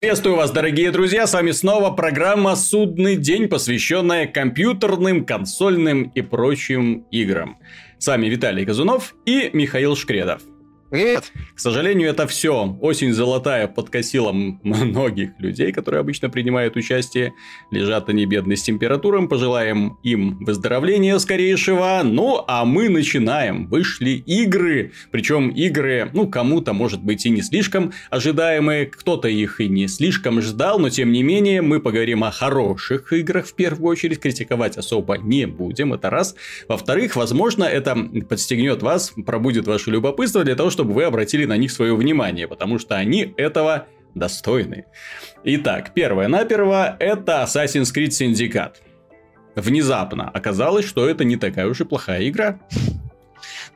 Приветствую вас, дорогие друзья, с вами снова программа «Судный день», посвященная компьютерным, консольным и прочим играм. С вами Виталий Казунов и Михаил Шкредов. Привет. К сожалению, это все. Осень золотая подкосила многих людей, которые обычно принимают участие. Лежат они бедны с температуром. Пожелаем им выздоровления скорейшего. Ну, а мы начинаем. Вышли игры. Причем игры, ну, кому-то, может быть, и не слишком ожидаемые. Кто-то их и не слишком ждал. Но, тем не менее, мы поговорим о хороших играх в первую очередь. Критиковать особо не будем. Это раз. Во-вторых, возможно, это подстегнет вас, пробудет ваше любопытство для того, чтобы чтобы вы обратили на них свое внимание, потому что они этого достойны. Итак, первое-наперво это Assassin's Creed Syndicate. Внезапно оказалось, что это не такая уж и плохая игра.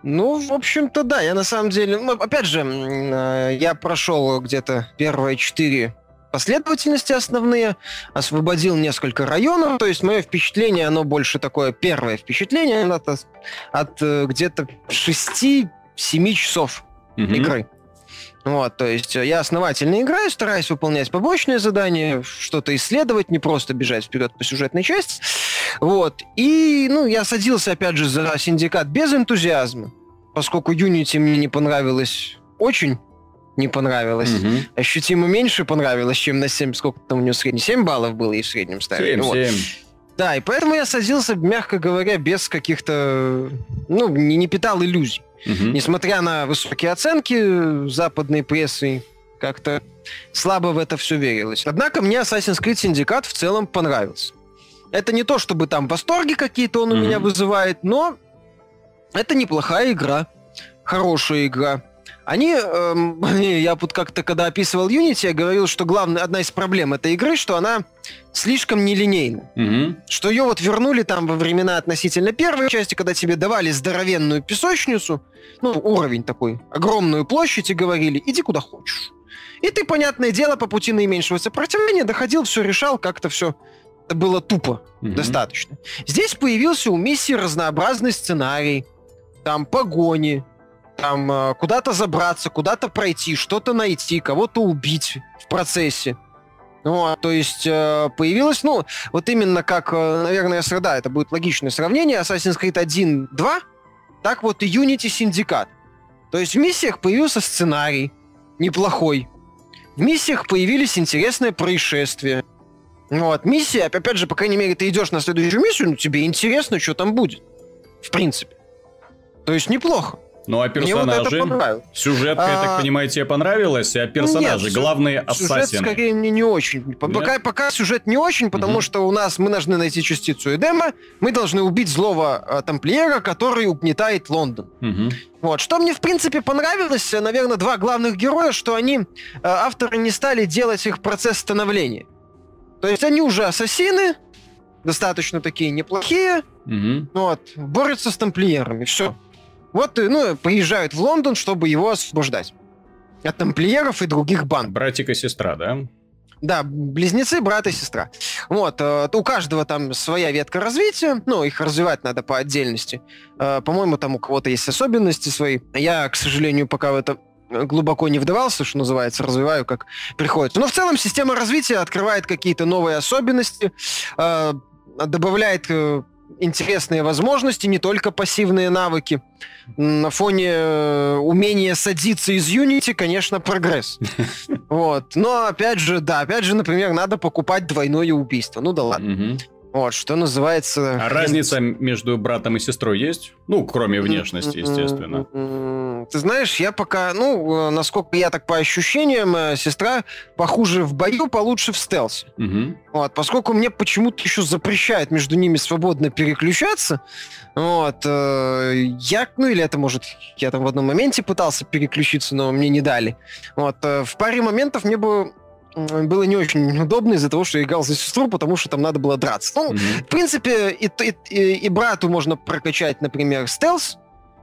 Ну, в общем-то, да. Я на самом деле... Ну, опять же, э, я прошел где-то первые четыре последовательности основные, освободил несколько районов, то есть мое впечатление, оно больше такое первое впечатление от, от э, где-то 6-7 часов угу. игры. Вот, то есть э, я основательно играю, стараюсь выполнять побочные задания, что-то исследовать, не просто бежать вперед по сюжетной части. Вот. И, ну, я садился, опять же, за Синдикат без энтузиазма, поскольку Unity мне не понравилось очень не понравилось. Угу. Ощутимо меньше понравилось, чем на 7, сколько там у него средний, 7 баллов было и в среднем ставили. 7, вот. 7. Да, и поэтому я садился, мягко говоря, без каких-то, ну, не, не питал иллюзий. Угу. Несмотря на высокие оценки западной прессы, как-то слабо в это все верилось. Однако мне Assassin's Creed Syndicate в целом понравился. Это не то, чтобы там восторги какие-то он у меня вызывает, но это неплохая игра, хорошая игра. Они, эм, я вот как-то, когда описывал Unity, я говорил, что главная, одна из проблем этой игры, что она слишком нелинейна. Угу. Что ее вот вернули там во времена относительно первой части, когда тебе давали здоровенную песочницу, ну, уровень такой, огромную площадь и говорили, иди куда хочешь. И ты, понятное дело, по пути наименьшего сопротивления доходил, все решал, как-то все это было тупо угу. достаточно. Здесь появился у миссии разнообразный сценарий, там погони, там э, куда-то забраться, куда-то пройти, что-то найти, кого-то убить в процессе. А, то есть э, появилось, ну, вот именно как, э, наверное, среда, это будет логичное сравнение, Assassin's Creed 1, 2, так вот и Unity Syndicate. То есть в миссиях появился сценарий неплохой. В миссиях появились интересные происшествия. Вот, миссия, опять же, по крайней мере, ты идешь на следующую миссию, ну, тебе интересно, что там будет. В принципе. То есть неплохо. Ну а персонажи? Вот Сюжетка, а... я так а, понимаю, тебе понравилась, а персонажи, Нет, главные ассасины? Сюжет скорее мне не очень. Пока, пока сюжет не очень, потому угу. что у нас мы должны найти частицу Эдема, мы должны убить злого а, тамплиера, который угнетает Лондон. Угу. Вот. Что мне, в принципе, понравилось, наверное, два главных героя, что они, а, авторы не стали делать их процесс становления. То есть они уже ассасины, достаточно такие неплохие, угу. вот, борются с тамплиерами, все. Вот, ну, приезжают в Лондон, чтобы его освобождать от тамплиеров и других банд. Братик и сестра, да? Да, близнецы, брат и сестра. Вот, э, у каждого там своя ветка развития, ну, их развивать надо по отдельности. Э, по-моему, там у кого-то есть особенности свои. Я, к сожалению, пока в это глубоко не вдавался, что называется, развиваю как приходится. Но в целом система развития открывает какие-то новые особенности, э, добавляет интересные возможности, не только пассивные навыки. На фоне э, умения садиться из Unity, конечно, прогресс. Вот. Но опять же, да, опять же, например, надо покупать двойное убийство. Ну да ладно. Вот, что называется... А разница между братом и сестрой есть? Ну, кроме внешности, естественно. Ты знаешь, я пока, ну, э, насколько я так по ощущениям, э, сестра похуже в бою, получше в стелсе. Угу. Вот, поскольку мне почему-то еще запрещает между ними свободно переключаться, вот, э, я, ну, или это, может, я там в одном моменте пытался переключиться, но мне не дали. Вот, в паре моментов мне бы было не очень удобно из-за того, что я играл за сестру, потому что там надо было драться. Ну, mm-hmm. в принципе, и, и, и брату можно прокачать, например, стелс,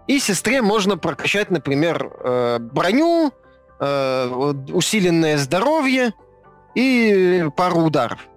и сестре можно прокачать, например, э, броню, э, усиленное здоровье и пару ударов.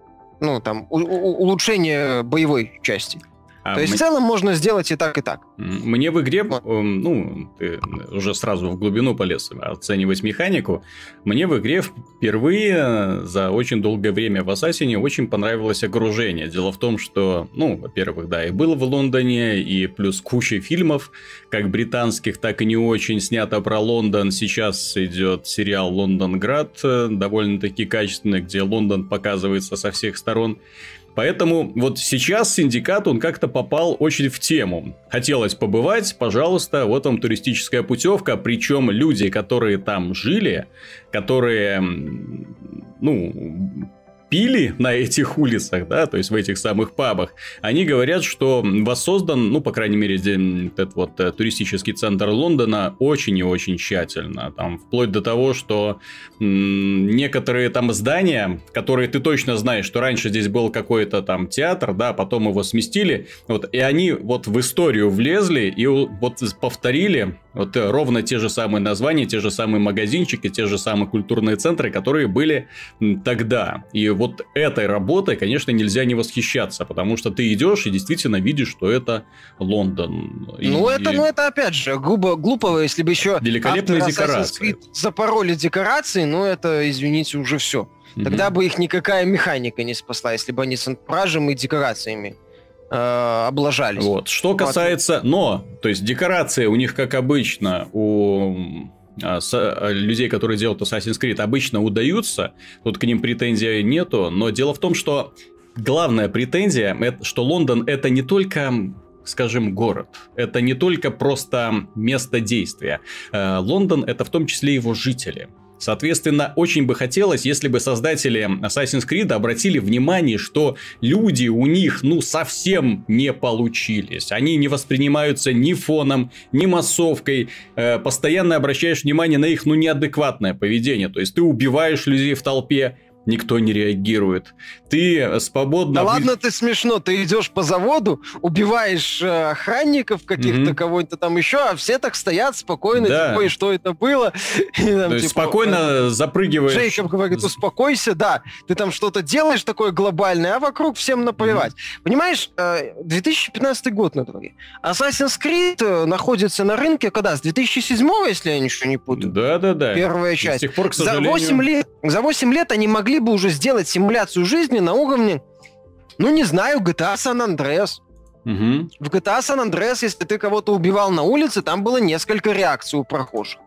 Ну, там, у, у, улучшение боевой части. А То есть мы... в целом можно сделать и так, и так. Мне в игре. Эм, ну, ты уже сразу в глубину полез оценивать механику, мне в игре впервые за очень долгое время в Ассасине очень понравилось окружение. Дело в том, что, ну, во-первых, да, и был в Лондоне, и плюс куча фильмов, как британских, так и не очень, снято про Лондон. Сейчас идет сериал «Лондонград», э, довольно-таки качественный, где Лондон показывается со всех сторон. Поэтому вот сейчас синдикат, он как-то попал очень в тему. Хотелось побывать, пожалуйста, вот вам туристическая путевка, причем люди, которые там жили, которые, ну, пили на этих улицах, да, то есть в этих самых пабах, они говорят, что воссоздан, ну, по крайней мере, этот вот э, туристический центр Лондона очень и очень тщательно. Там вплоть до того, что некоторые там здания, которые ты точно знаешь, что раньше здесь был какой-то там театр, да, потом его сместили, вот, и они вот в историю влезли и вот повторили вот э, ровно те же самые названия, те же самые магазинчики, те же самые культурные центры, которые были тогда. И вот этой работой, конечно, нельзя не восхищаться, потому что ты идешь и действительно видишь, что это Лондон. Ну, и... это, ну, это опять же глупо, глупо, если бы еще великолепные декорации. запороли декорации, ну, это, извините, уже все. Тогда бы их никакая механика не спасла, если бы они с антуражем и декорациями э, облажались. Вот. Что касается... Но, то есть, декорации у них, как обычно, у с, а, людей, которые делают Assassin's Creed, обычно удаются. Тут к ним претензий нету. Но дело в том, что главная претензия, что Лондон это не только скажем, город. Это не только просто место действия. Э, Лондон это в том числе его жители. Соответственно, очень бы хотелось, если бы создатели Assassin's Creed обратили внимание, что люди у них, ну, совсем не получились. Они не воспринимаются ни фоном, ни массовкой. Э, постоянно обращаешь внимание на их, ну, неадекватное поведение. То есть, ты убиваешь людей в толпе, никто не реагирует. Ты свободно... Да ладно, ты смешно, ты идешь по заводу, убиваешь э, охранников каких-то, mm кого-то там еще, а все так стоят спокойно, да. типа, и что это было? И, там, То есть типа, спокойно э, запрыгиваешь. Джейкоб говорит, успокойся, да, ты там что-то делаешь такое глобальное, а вокруг всем наплевать. mm Понимаешь, э, 2015 год на дворе. Assassin's Creed э, находится на рынке когда? С 2007, если я ничего не путаю? Да-да-да. Первая часть. И с тех пор, к сожалению... За 8 лет, за 8 лет они могли могли бы уже сделать симуляцию жизни на уровне, ну, не знаю, GTA San Andreas. Угу. В GTA San Andreas, если ты кого-то убивал на улице, там было несколько реакций у прохожих.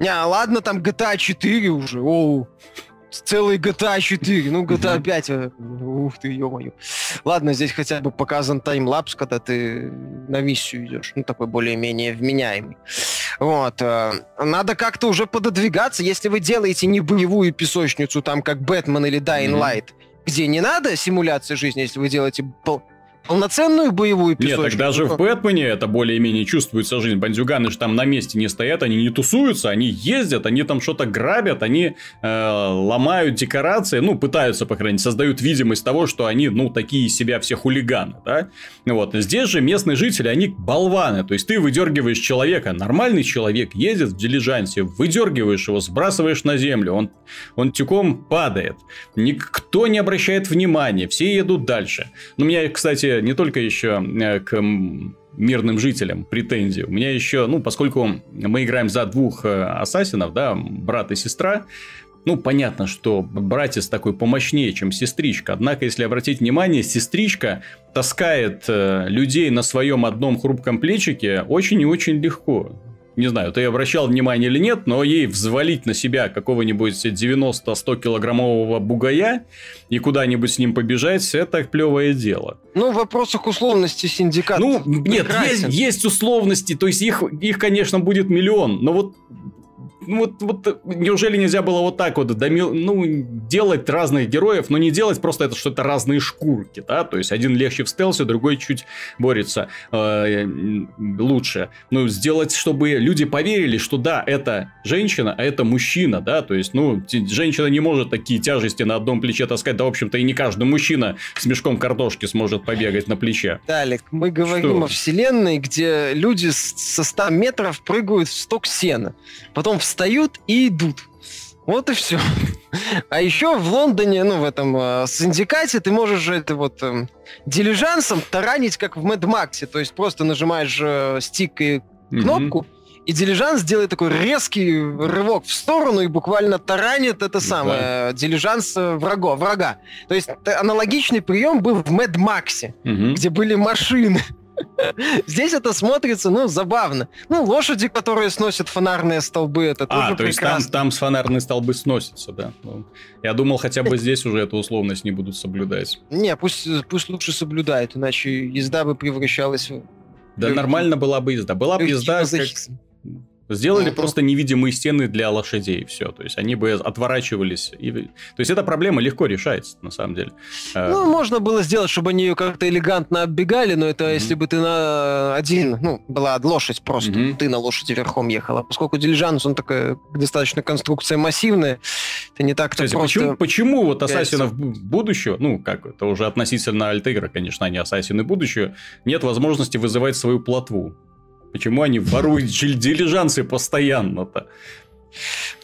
Не, ладно, там GTA 4 уже, оу. Целый GTA 4, ну GTA 5, э, ух ты, ё-моё. Ладно, здесь хотя бы показан таймлапс, когда ты на миссию идешь, ну такой более-менее вменяемый. Вот. Э, надо как-то уже пододвигаться, если вы делаете не боевую песочницу, там как Бэтмен или Dying Light, mm-hmm. где не надо симуляции жизни, если вы делаете полноценную боевую песочницу. Нет, так даже в Бэтмене это более-менее чувствуется жизнь. Бандюганы же там на месте не стоят, они не тусуются, они ездят, они там что-то грабят, они э, ломают декорации, ну, пытаются, по крайней мере, создают видимость того, что они, ну, такие из себя все хулиганы, да? Вот. Здесь же местные жители, они болваны, то есть ты выдергиваешь человека, нормальный человек едет в дилижансе, выдергиваешь его, сбрасываешь на землю, он, он тюком падает. Никто не обращает внимания, все едут дальше. Ну, меня, кстати, не только еще э, к мирным жителям претензии. У меня еще, ну, поскольку мы играем за двух э, ассасинов, да, брат и сестра, ну, понятно, что братец такой помощнее, чем сестричка. Однако, если обратить внимание, сестричка таскает э, людей на своем одном хрупком плечике очень и очень легко не знаю, ты обращал внимание или нет, но ей взвалить на себя какого-нибудь 90-100 килограммового бугая и куда-нибудь с ним побежать, это клевое дело. Ну, в вопросах условности синдиката. Ну, нет, есть, есть условности, то есть их, их, конечно, будет миллион, но вот ну вот, вот неужели нельзя было вот так вот домил, ну, делать разных героев, но не делать просто это, что это разные шкурки, да, то есть один легче в стелсе, другой чуть борется э, лучше. Ну, сделать, чтобы люди поверили, что да, это женщина, а это мужчина, да, то есть, ну, женщина не может такие тяжести на одном плече таскать, да, в общем-то, и не каждый мужчина с мешком картошки сможет побегать на плече. Далек, мы говорим что? о вселенной, где люди со 100 метров прыгают в сток сена, потом в встают и идут. Вот и все. А еще в Лондоне, ну, в этом э, синдикате, ты можешь это вот э, дилижансом таранить, как в Мэд Максе. То есть просто нажимаешь э, стик и кнопку, mm-hmm. и дилижанс делает такой резкий рывок в сторону и буквально таранит это самое, да. дилижанс врага, врага. То есть аналогичный прием был в Мэд Максе, mm-hmm. где были машины. Здесь это смотрится, ну, забавно. Ну, лошади, которые сносят фонарные столбы, это а, тоже то есть там, там фонарные столбы сносятся, да? Ну, я думал, хотя бы здесь уже эту условность не будут соблюдать. Не, пусть, пусть лучше соблюдают, иначе езда бы превращалась в... Да нормально была бы езда. Была бы езда как... Сделали ну, просто невидимые стены для лошадей, все. То есть они бы отворачивались. И... То есть эта проблема легко решается, на самом деле. Э, ну, можно было сделать, чтобы они ее как-то элегантно оббегали, но это mm-hmm. если бы ты на один, ну, была лошадь просто, mm-hmm. ты на лошади верхом ехала. Поскольку дилижанс, он такая достаточно конструкция массивная, это не так-то Кстати, просто... Почему, почему вот Ассасинов будущего, ну, как, это уже относительно Альтегра, конечно, они Ассасины будущего, нет возможности вызывать свою плотву? Почему они воруют дилижансы постоянно-то?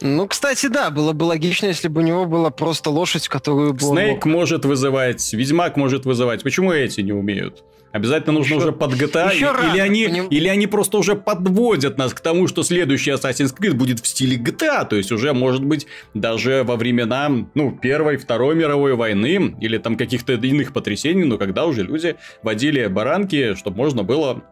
Ну, кстати, да, было бы логично, если бы у него была просто лошадь, которую бы Снейк может вызывать, Ведьмак может вызывать. Почему эти не умеют? Обязательно нужно еще, уже под GTA, еще или, они, поним... или они просто уже подводят нас к тому, что следующий Assassin's Creed будет в стиле GTA, то есть уже, может быть, даже во времена, ну, Первой, Второй мировой войны, или там каких-то иных потрясений, но когда уже люди водили баранки, чтобы можно было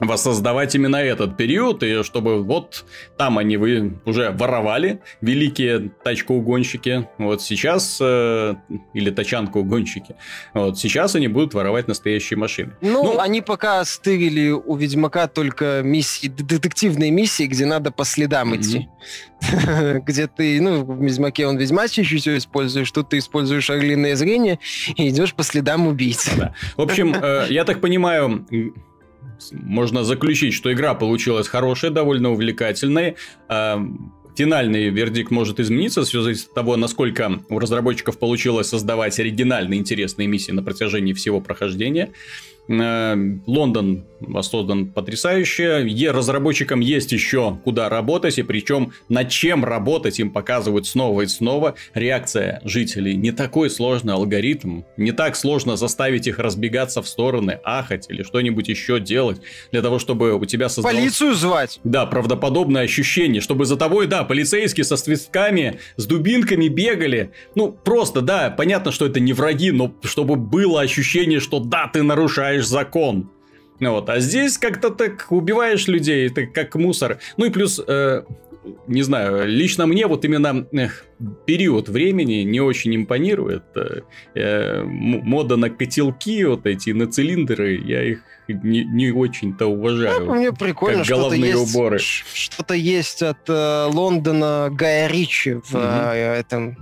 воссоздавать именно этот период, и чтобы вот там они вы уже воровали, великие тачкоугонщики, вот сейчас, э, или тачанкоугонщики, вот сейчас они будут воровать настоящие машины. Ну, ну они пока стырили у Ведьмака только миссии, детективные миссии, где надо по следам идти. Где ты, ну, в Ведьмаке он ведьмачий все используешь, тут ты используешь орлиное зрение и идешь по следам убийцы. Да. В общем, э, я так понимаю, можно заключить, что игра получилась хорошая, довольно увлекательная. Финальный вердикт может измениться, все зависит от того, насколько у разработчиков получилось создавать оригинальные интересные миссии на протяжении всего прохождения. Э, Лондон воссоздан потрясающе. Е разработчикам есть еще куда работать, и причем над чем работать им показывают снова и снова. Реакция жителей не такой сложный алгоритм, не так сложно заставить их разбегаться в стороны, ахать или что-нибудь еще делать для того, чтобы у тебя создалось... Полицию звать! Да, правдоподобное ощущение, чтобы за тобой, да, полицейские со свистками, с дубинками бегали. Ну, просто, да, понятно, что это не враги, но чтобы было ощущение, что да, ты нарушаешь нарушаешь закон. Вот. А здесь как-то так убиваешь людей, ты как мусор. Ну и плюс, э, не знаю, лично мне вот именно э, период времени не очень импонирует. Э, э мода на котелки, вот эти, на цилиндры, я их не, не очень-то уважаю. Ну, мне прикольно, как головные что-то уборы. Есть, что-то есть от э, Лондона Гая Ричи в угу. э, этом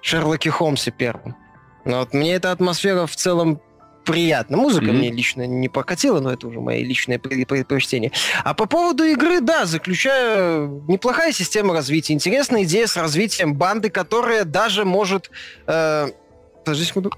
Шерлоке Холмсе первом. Но вот мне эта атмосфера в целом приятно. Музыка mm-hmm. мне лично не покатила, но это уже мои личные предпочтения. А по поводу игры, да, заключаю неплохая система развития. Интересная идея с развитием банды, которая даже может... Э, подожди секунду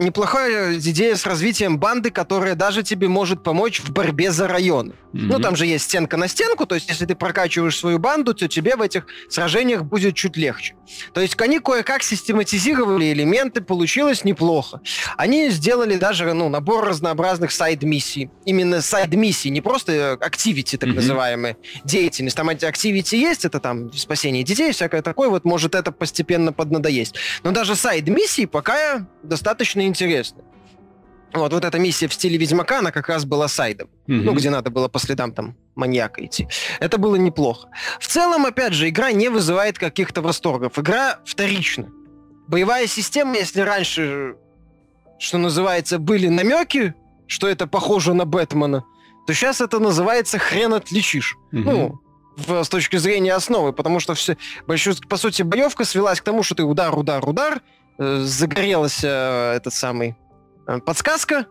неплохая идея с развитием банды, которая даже тебе может помочь в борьбе за районы. Mm-hmm. Ну, там же есть стенка на стенку, то есть если ты прокачиваешь свою банду, то тебе в этих сражениях будет чуть легче. То есть они кое-как систематизировали элементы, получилось неплохо. Они сделали даже ну, набор разнообразных сайд-миссий. Именно сайд-миссии, не просто активити, так mm-hmm. называемые, деятельность. Там эти активити есть, это там спасение детей, всякое такое, вот может это постепенно поднадоесть. Но даже сайд-миссии пока достаточно интересны. Вот, вот эта миссия в стиле Ведьмака, она как раз была сайдом. Mm-hmm. Ну, где надо было по следам там маньяка идти. Это было неплохо. В целом, опять же, игра не вызывает каких-то восторгов. Игра вторична. Боевая система, если раньше, что называется, были намеки, что это похоже на Бэтмена, то сейчас это называется хрен отличишь. Mm-hmm. Ну, в, с точки зрения основы, потому что все, большой, по сути, боевка свелась к тому, что ты удар, удар, удар, загорелась э, этот самый Э, подсказка,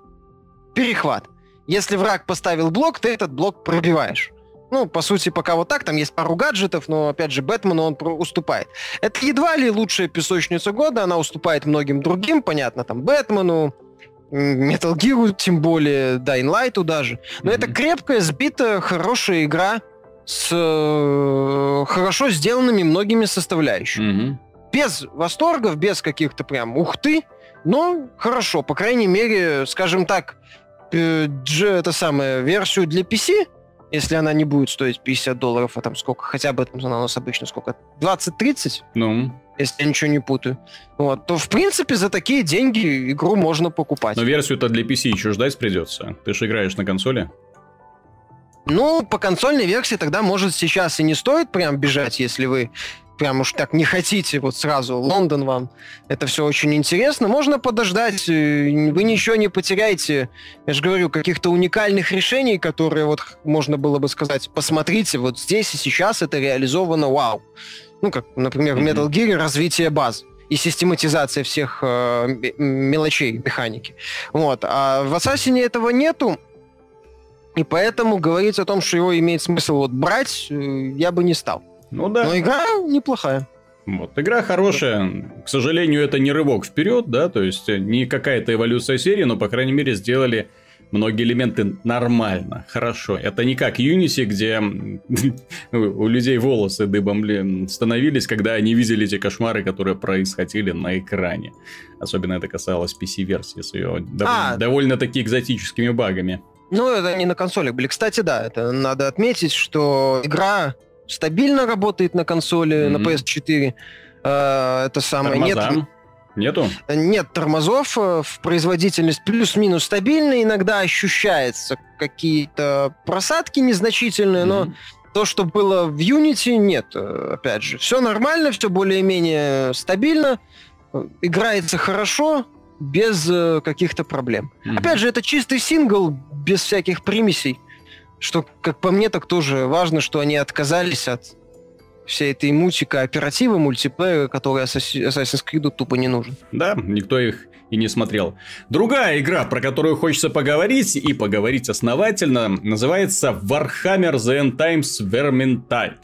перехват. Если враг поставил блок, ты этот блок пробиваешь. Ну, по сути, пока вот так, там есть пару гаджетов, но, опять же, Бэтмену он уступает. Это едва ли лучшая песочница года, она уступает многим другим, понятно, там, Бэтмену, Metal Gear, тем более, Dying Light даже. Но mm-hmm. это крепкая, сбитая, хорошая игра, с э, хорошо сделанными многими составляющими. Угу. Без восторгов, без каких-то прям ухты, но хорошо, по крайней мере, скажем так, э, это самое, версию для PC, если она не будет стоить 50 долларов, а там сколько, хотя бы там у нас обычно сколько, 20-30? Ну. Если я ничего не путаю. Вот, то, в принципе, за такие деньги игру можно покупать. Но версию-то для PC еще ждать придется. Ты же играешь на консоли. Ну, по консольной версии тогда, может, сейчас и не стоит прям бежать, если вы прям уж так не хотите, вот сразу Лондон вам, это все очень интересно. Можно подождать, э, вы ничего не потеряете. Я же говорю, каких-то уникальных решений, которые вот можно было бы сказать, посмотрите, вот здесь и сейчас это реализовано, вау. Ну, как, например, в Metal Gear развитие баз и систематизация всех э, мелочей механики. Вот. А в Ассасине этого нету, и поэтому говорить о том, что его имеет смысл вот брать, э, я бы не стал. Ну да. Но игра неплохая. Вот, игра хорошая. К сожалению, это не рывок вперед, да, то есть не какая-то эволюция серии, но, по крайней мере, сделали многие элементы нормально, хорошо. Это не как Unity, где у людей волосы дыбом становились, когда они видели эти кошмары, которые происходили на экране. Особенно это касалось PC-версии с ее а, довольно-таки экзотическими багами. Ну, это не на консолях были. Кстати, да, это надо отметить, что игра стабильно работает на консоли, mm-hmm. на PS4. Э, это самое... Тормоза. Нет, Нету? Нет тормозов, э, в производительность плюс-минус стабильная, иногда ощущается какие-то просадки незначительные, mm-hmm. но то, что было в Unity, нет. Э, опять же, все нормально, все более-менее стабильно, играется хорошо, без каких-то проблем. Mm-hmm. Опять же, это чистый сингл, без всяких примесей. Что, как по мне, так тоже важно, что они отказались от всей этой мути кооператива, мультиплеера, который Assassin's Creed тупо не нужен. Да, никто их и не смотрел. Другая игра, про которую хочется поговорить, и поговорить основательно, называется Warhammer The End Times Vermintide.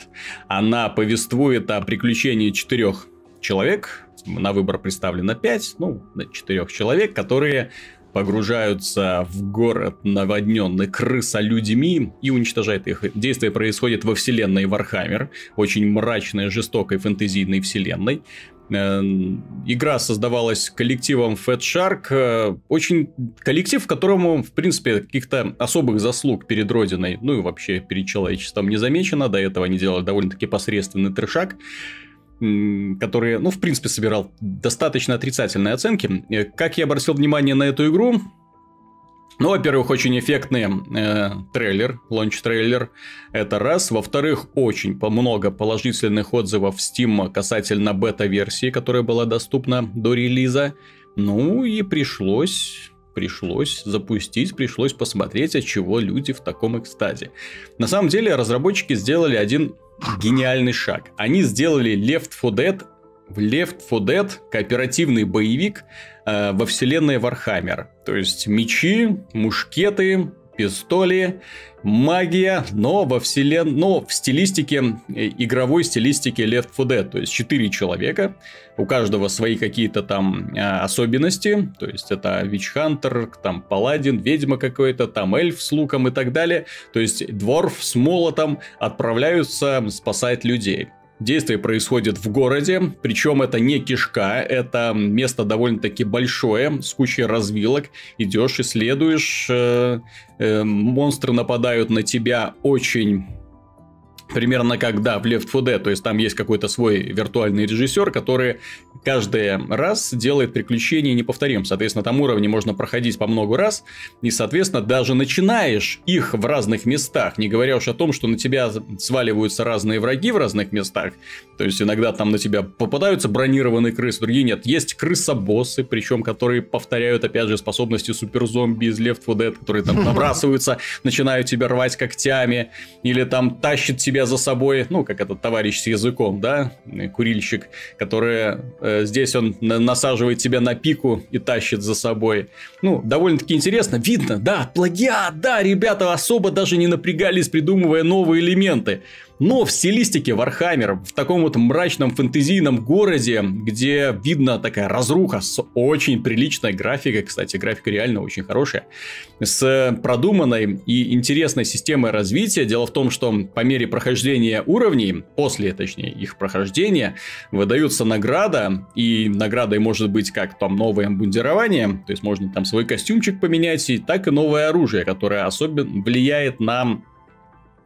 Она повествует о приключении четырех человек, на выбор представлено пять, ну, четырех человек, которые погружаются в город, наводненный крысолюдьми, и уничтожает их. Действие происходит во вселенной Warhammer, очень мрачной, жестокой фэнтезийной вселенной. Э, игра создавалась коллективом Fatshark. Э, очень коллектив, которому, в принципе, каких-то особых заслуг перед Родиной, ну и вообще перед человечеством не замечено. До этого они делали довольно-таки посредственный трешак который, ну, в принципе, собирал достаточно отрицательные оценки. Э, как я обратил внимание на эту игру, ну, во-первых, очень эффектный э, трейлер, launch -трейлер, это раз. Во-вторых, очень много положительных отзывов в Steam касательно бета-версии, которая была доступна до релиза. Ну, и пришлось пришлось запустить, пришлось посмотреть, от чего люди в таком экстазе. На самом деле, разработчики сделали один гениальный шаг. Они сделали Left 4 Dead в Left 4 Dead кооперативный боевик э, во вселенной Warhammer. То есть мечи, мушкеты, пистоли, магия, но во вселен... но в стилистике, э, игровой стилистике Left 4 Dead. То есть, четыре человека, у каждого свои какие-то там э, особенности. То есть, это Вичхантер, там Паладин, ведьма какой-то, там эльф с луком и так далее. То есть, дворф с молотом отправляются спасать людей. Действие происходит в городе, причем это не кишка, это место довольно-таки большое, с кучей развилок. Идешь, исследуешь, э, э, монстры нападают на тебя очень примерно как, да, в Left 4 Dead, то есть там есть какой-то свой виртуальный режиссер, который каждый раз делает приключения неповторим. Соответственно, там уровни можно проходить по много раз, и, соответственно, даже начинаешь их в разных местах, не говоря уж о том, что на тебя сваливаются разные враги в разных местах, то есть иногда там на тебя попадаются бронированные крысы, другие нет. Есть крысобоссы, причем которые повторяют, опять же, способности суперзомби из Left 4 Dead, которые там набрасываются, начинают тебя рвать когтями, или там тащат тебя за собой, ну, как этот товарищ с языком, да, курильщик, который э, здесь он насаживает тебя на пику и тащит за собой. Ну, довольно-таки интересно, видно, да, плагиат, да, ребята особо даже не напрягались, придумывая новые элементы. Но в стилистике Warhammer, в таком вот мрачном фэнтезийном городе, где видно такая разруха с очень приличной графикой, кстати, графика реально очень хорошая, с продуманной и интересной системой развития. Дело в том, что по мере прохождения уровней, после, точнее, их прохождения, выдаются награда, и наградой может быть как там новое обмундирование, то есть можно там свой костюмчик поменять, и так и новое оружие, которое особенно влияет на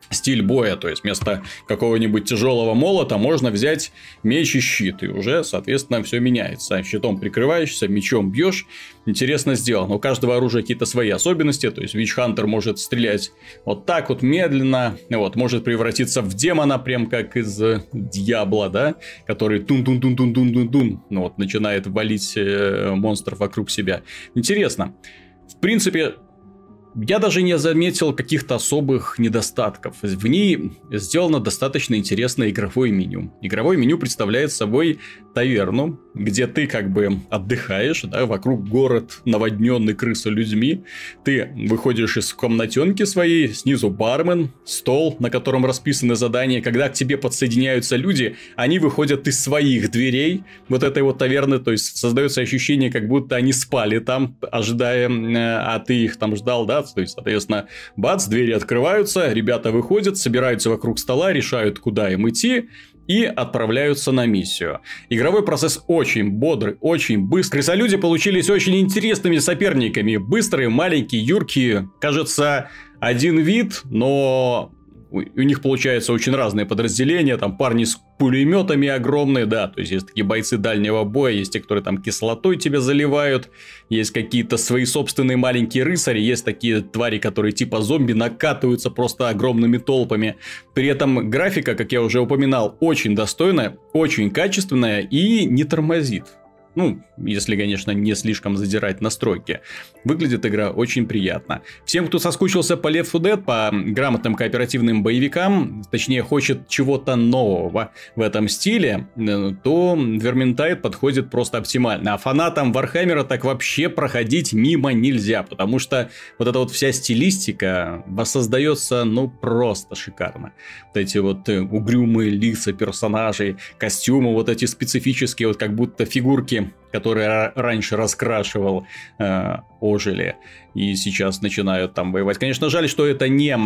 стиль боя, то есть вместо какого-нибудь тяжелого молота можно взять меч и щит, и уже, соответственно, все меняется. Щитом прикрываешься, мечом бьешь, интересно сделано. У каждого оружия какие-то свои особенности, то есть Вич Хантер может стрелять вот так вот медленно, вот, может превратиться в демона, прям как из Дьябла, да, который тун-тун-тун-тун-тун-тун-тун, ну вот, начинает валить э, монстров вокруг себя. Интересно. В принципе, я даже не заметил каких-то особых недостатков. В ней сделано достаточно интересное игровое меню. Игровое меню представляет собой таверну, где ты как бы отдыхаешь, да, вокруг город наводненный крыса людьми. Ты выходишь из комнатенки своей, снизу бармен, стол, на котором расписаны задания. Когда к тебе подсоединяются люди, они выходят из своих дверей вот этой вот таверны, то есть создается ощущение, как будто они спали там, ожидая, э, а ты их там ждал, да, то есть, соответственно, бац, двери открываются, ребята выходят, собираются вокруг стола, решают, куда им идти, и отправляются на миссию. Игровой процесс очень бодрый, очень быстрый. Крысолюди получились очень интересными соперниками. Быстрые, маленькие, юркие. Кажется, один вид, но у, них получается очень разные подразделения, там парни с пулеметами огромные, да, то есть есть такие бойцы дальнего боя, есть те, которые там кислотой тебя заливают, есть какие-то свои собственные маленькие рыцари, есть такие твари, которые типа зомби накатываются просто огромными толпами. При этом графика, как я уже упоминал, очень достойная, очень качественная и не тормозит. Ну, если, конечно, не слишком задирать настройки. Выглядит игра очень приятно. Всем, кто соскучился по Left 4 Dead, по грамотным кооперативным боевикам, точнее, хочет чего-то нового в этом стиле, э, то Vermintide подходит просто оптимально. А фанатам Warhammer 'а так вообще проходить мимо нельзя, потому что вот эта вот вся стилистика воссоздается, ну, просто шикарно. Вот эти вот э, угрюмые лица персонажей, костюмы вот эти специфические, вот как будто фигурки которые раньше раскрашивал, э, ожили и сейчас начинают там воевать. Конечно, жаль, что это не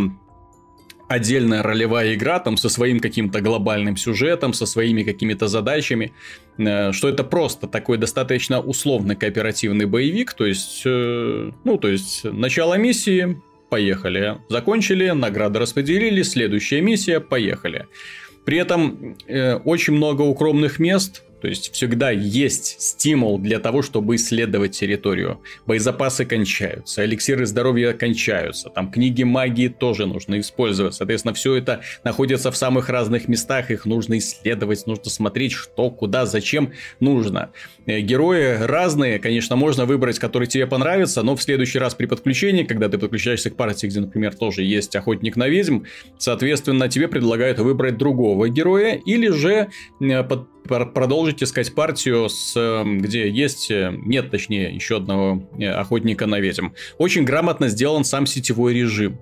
отдельная ролевая игра там со своим каким-то глобальным сюжетом, со своими какими-то задачами, э, что это просто такой достаточно условный кооперативный боевик, то есть, э, ну, то есть начало миссии, поехали, закончили, награды распределили, следующая миссия, поехали. При этом э, очень много укромных мест, то есть всегда есть стимул для того, чтобы исследовать территорию. Боезапасы кончаются, эликсиры здоровья кончаются, там книги магии тоже нужно использовать. Соответственно, все это находится в самых разных местах, их нужно исследовать, нужно смотреть, что, куда, зачем нужно. Э, герои разные, конечно, можно выбрать, который тебе понравится, но в следующий раз при подключении, когда ты подключаешься к партии, где, например, тоже есть охотник на ведьм, соответственно, тебе предлагают выбрать другого героя или же э, под продолжить искать партию, с, эм, где есть, э, нет, точнее, еще одного э, охотника на ведьм. Очень грамотно сделан сам сетевой режим.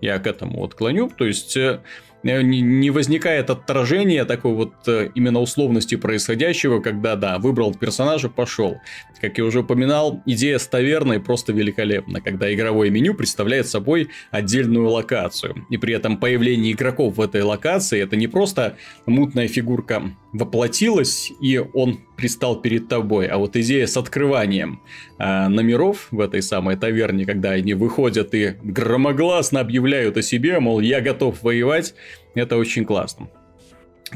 Я к этому вот клоню. То есть Э, не возникает отражения такой вот э, именно условности происходящего, когда, да, выбрал персонажа, пошел. Как я уже упоминал, идея с таверной просто великолепна, когда игровое меню представляет собой отдельную локацию. И при этом появление игроков в этой локации это не просто мутная фигурка воплотилась, и он пристал перед тобой. А вот идея с открыванием э, номеров в этой самой таверне, когда они выходят и громогласно объявляют о себе, мол, я готов воевать, это очень классно.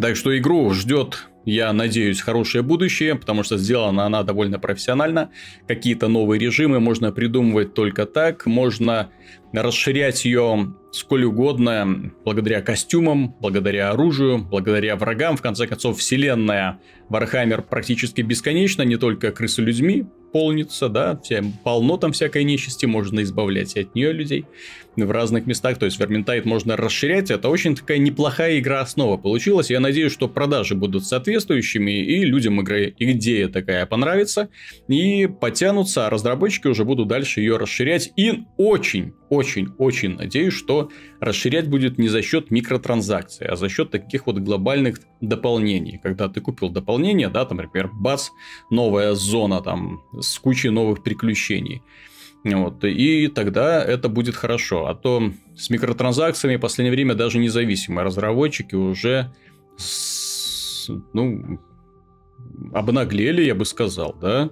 Так что игру ждет, я надеюсь, хорошее будущее, потому что сделана она довольно профессионально. Какие-то новые режимы можно придумывать только так. Можно расширять ее сколь угодно, благодаря костюмам, благодаря оружию, благодаря врагам. В конце концов, вселенная Warhammer практически бесконечна, не только крысолюдьми полнится, да, все, полно там всякой нечисти, можно избавлять от нее людей в разных местах, то есть Vermintide можно расширять, это очень такая неплохая игра основа получилась, я надеюсь, что продажи будут соответствующими, и людям игры идея такая понравится, и потянутся, а разработчики уже будут дальше ее расширять, и очень очень-очень надеюсь, что расширять будет не за счет микротранзакций, а за счет таких вот глобальных дополнений. Когда ты купил дополнение, да, там, например, бац, новая зона там с кучей новых приключений. Вот, и тогда это будет хорошо. А то с микротранзакциями в последнее время даже независимые разработчики уже с, ну, обнаглели, я бы сказал, да?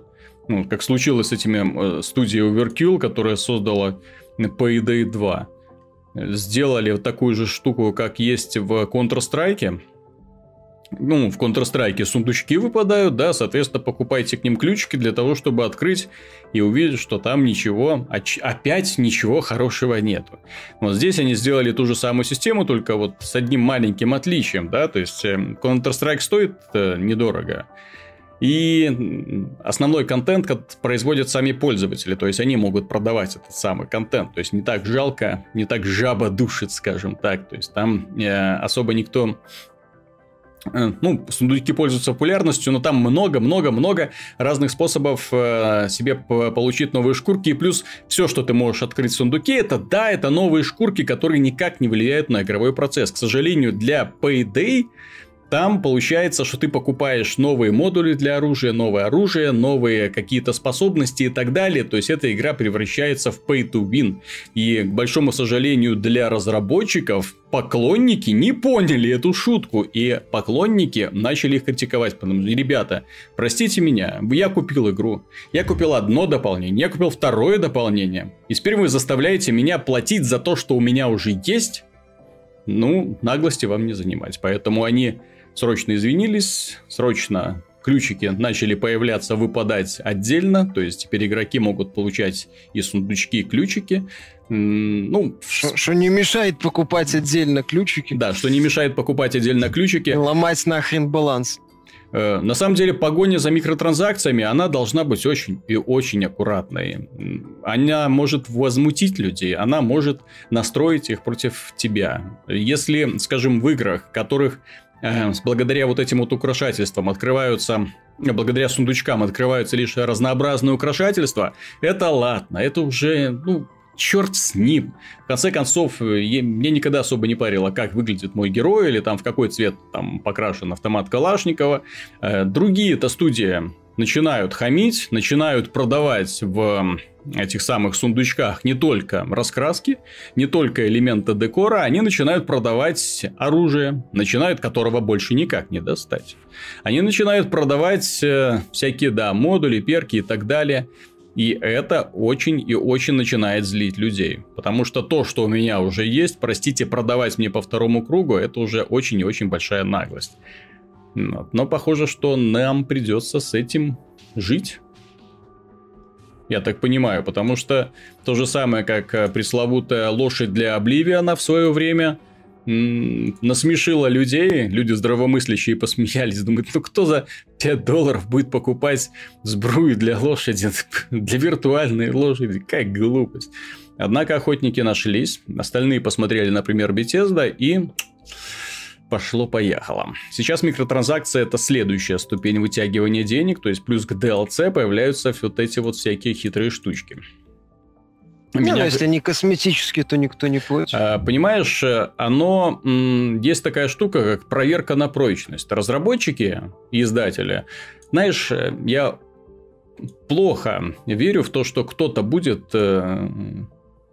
Ну, как случилось с этими э, студией Overkill, которая создала Payday 2. Сделали вот такую же штуку, как есть в Counter-Strike, ну, в Counter-Strike сундучки выпадают, да, соответственно, покупайте к ним ключики для того, чтобы открыть и увидеть, что там ничего, опять ничего хорошего нету. Вот здесь они сделали ту же самую систему, только вот с одним маленьким отличием, да, то есть эм, Counter-Strike стоит э, недорого, и основной контент производят сами пользователи, то есть они могут продавать этот самый контент, то есть не так жалко, не так жаба душит, скажем так, то есть там э, особо никто Э, ну, сундуки пользуются популярностью, но там много-много-много разных способов э, себе получить новые шкурки. И плюс все, что ты можешь открыть в сундуке, это да, это новые шкурки, которые никак не влияют на игровой процесс. К сожалению, для Payday там получается, что ты покупаешь новые модули для оружия, новое оружие, новые какие-то способности и так далее. То есть эта игра превращается в pay to win. И, к большому сожалению, для разработчиков поклонники не поняли эту шутку. И поклонники начали их критиковать. Потому что, ребята, простите меня, я купил игру. Я купил одно дополнение, я купил второе дополнение. И теперь вы заставляете меня платить за то, что у меня уже есть. Ну, наглости вам не занимать. Поэтому они срочно извинились, срочно ключики начали появляться, выпадать отдельно, то есть теперь игроки могут получать и сундучки, и ключики. Ну, что не мешает покупать отдельно ключики. Да, что не мешает покупать отдельно ключики. И ломать нахрен баланс. Э, на самом деле, погоня за микротранзакциями, она должна быть очень и очень аккуратной. Она может возмутить людей, она может настроить их против тебя. Если, скажем, в играх, которых благодаря вот этим вот украшательствам открываются благодаря сундучкам открываются лишь разнообразные украшательства, это ладно, это уже, ну, черт с ним. В конце концов, я, мне никогда особо не парило, как выглядит мой герой, или там в какой цвет там покрашен автомат Калашникова. Э, другие-то студии начинают хамить, начинают продавать в этих самых сундучках не только раскраски, не только элементы декора, они начинают продавать оружие, начинают которого больше никак не достать. Они начинают продавать э, всякие, да, модули, перки и так далее. И это очень и очень начинает злить людей. Потому что то, что у меня уже есть, простите, продавать мне по второму кругу, это уже очень и очень большая наглость. Но похоже, что нам придется с этим жить. Я так понимаю, потому что то же самое, как э, пресловутая лошадь для Обливиана в свое время насмешила людей, люди здравомыслящие посмеялись, думают, ну кто за 5 долларов будет покупать сбрую для лошади, для виртуальной лошади, как глупость. Однако охотники нашлись, остальные посмотрели, например, Bethesda и пошло-поехало. Сейчас микротранзакция это следующая ступень вытягивания денег, то есть плюс к DLC появляются вот эти вот всякие хитрые штучки. Ну, Меня... если они косметические, то никто не против. А, понимаешь, оно... Есть такая штука, как проверка на прочность. Разработчики и издатели, знаешь, я плохо верю в то, что кто-то будет э,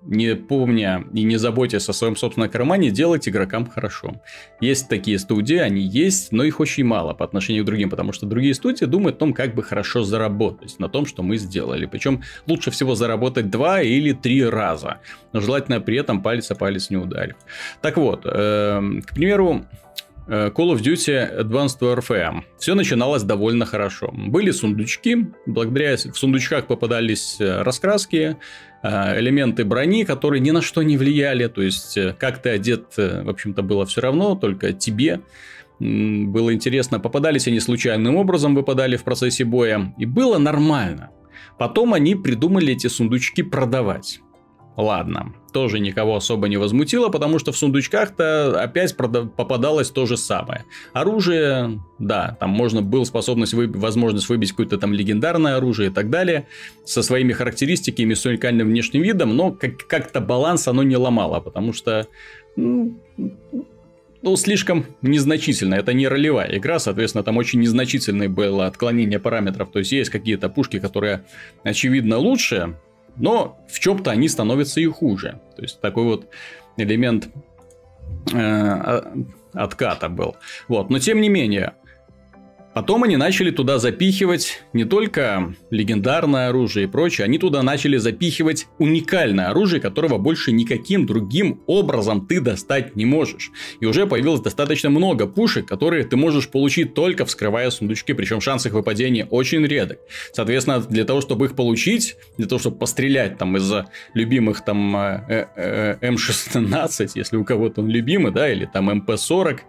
не помня и не заботясь о своем собственном кармане, делать игрокам хорошо. Есть такие студии, они есть, но их очень мало по отношению к другим, потому что другие студии думают о том, как бы хорошо заработать на том, что мы сделали. Причем лучше всего заработать два или три раза, но желательно при этом палец о палец не ударив. Так вот, э, к примеру, э, Call of Duty Advanced Warfare. Все начиналось довольно хорошо. Были сундучки, благодаря в сундучках попадались э, раскраски, элементы брони, которые ни на что не влияли. То есть, э, как ты одет, э, в общем-то, было все равно, только тебе было интересно. Попадались они случайным образом, выпадали в процессе боя. И было нормально. Потом они придумали эти сундучки продавать. Ладно, тоже никого особо не возмутило, потому что в сундучках-то опять попадалось то же самое. Оружие, да, там можно было способность, вы, возможность выбить какое-то там легендарное оружие и так далее, со своими характеристиками, с уникальным внешним видом, но как- как-то баланс оно не ломало, потому что ну, ну, слишком незначительно. Это не ролевая игра, соответственно, там очень незначительное было отклонение параметров. То есть, есть какие-то пушки, которые, очевидно, лучше, но в чем-то они становятся и хуже. То есть, такой вот элемент э, отката был. Вот. Но, тем не менее, Потом они начали туда запихивать не только легендарное оружие и прочее, они туда начали запихивать уникальное оружие, которого больше никаким другим образом ты достать не можешь. И уже появилось достаточно много пушек, которые ты можешь получить только вскрывая сундучки, причем шанс их выпадения очень редок. Соответственно, для того, чтобы их получить, для того, чтобы пострелять там из-за любимых там э, э, э, М16, если у кого-то он любимый, да, или там МП-40,